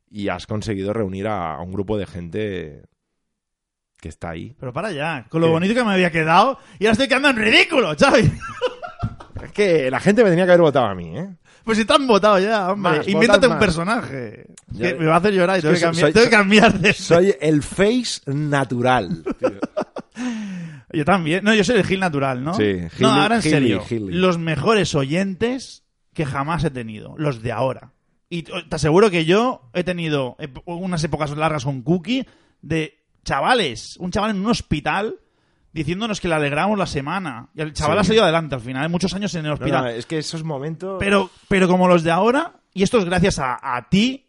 y has conseguido reunir a, a un grupo de gente que está ahí. Pero para ya, con lo ¿Qué? bonito que me había quedado. Y ahora estoy quedando en ridículo, Xavi. Es que la gente me tenía que haber votado a mí, ¿eh? Pues si te han votado ya, hombre. Más, Invéntate un más. personaje. Ya- Que me va a hacer llorar y tengo que cambiar, soy- tengo que soy- cambiar de... Soy el face natural. Yo también. No, yo soy el Gil natural, ¿no? Sí, no, Gili- ahora en serio. Los mejores oyentes que jamás he tenido. Los de ahora. Y te aseguro que yo he tenido unas épocas largas con Cookie de chavales. Un chaval en un hospital diciéndonos que le alegramos la semana. Y el chaval Sí. ha salido adelante al final. ¿eh? Muchos años en el hospital. no, es que esos momentos... Pero, pero como los de ahora, y esto es gracias a, a ti,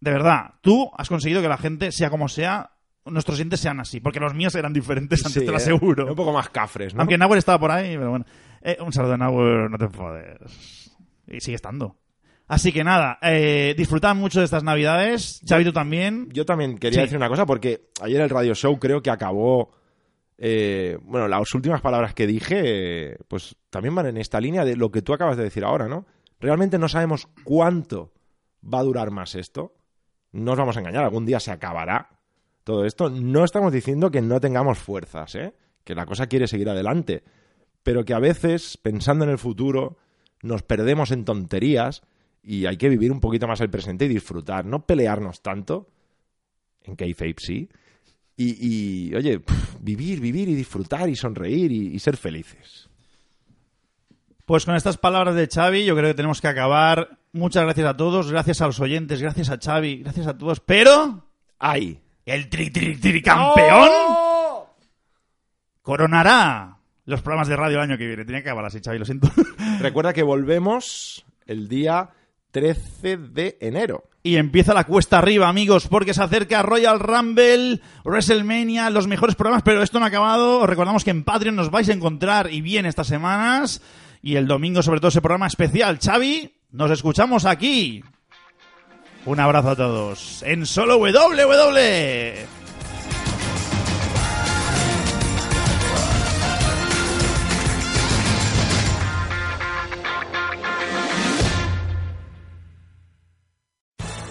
de verdad, tú has conseguido que la gente, sea como sea, nuestros oyentes sean así. Porque los míos eran diferentes, antes Sí, te lo ¿eh? aseguro. Un poco más cafres, ¿no? Aunque Nauer estaba por ahí, pero bueno. Eh, un saludo a Nauer, no te enfodes. Y sigue estando. Así que nada, eh, disfrutad mucho de estas navidades. Xavi, tú también. Yo también quería Sí. decir una cosa, porque ayer el radio show creo que acabó... eh, bueno, las últimas palabras que dije, pues también van en esta línea de lo que tú acabas de decir ahora, ¿no? Realmente no sabemos cuánto va a durar más esto. No os vamos a engañar, algún día se acabará todo esto. No estamos diciendo que no tengamos fuerzas, ¿eh? Que la cosa quiere seguir adelante. Pero que a veces, pensando en el futuro, nos perdemos en tonterías y hay que vivir un poquito más el presente y disfrutar, no pelearnos tanto, en Kayfabe sí, y, y, oye, vivir, vivir y disfrutar y sonreír y, y ser felices. Pues con estas palabras de Xavi, yo creo que tenemos que acabar. Muchas gracias a todos, gracias a los oyentes, gracias a Xavi, gracias a todos. Pero, ¡Ay! el tri tri tri campeón ¡Oh! coronará los programas de radio el año que viene. Tenía que acabar así, Xavi, lo siento. Recuerda que volvemos el día 13 de enero. Y empieza la cuesta arriba, amigos, porque se acerca Royal Rumble, WrestleMania, los mejores programas, pero esto no ha acabado. Os recordamos que en Patreon nos vais a encontrar y bien estas semanas. Y el domingo, sobre todo, ese programa especial. Xavi, nos escuchamos aquí. Un abrazo a todos. En solo WWE.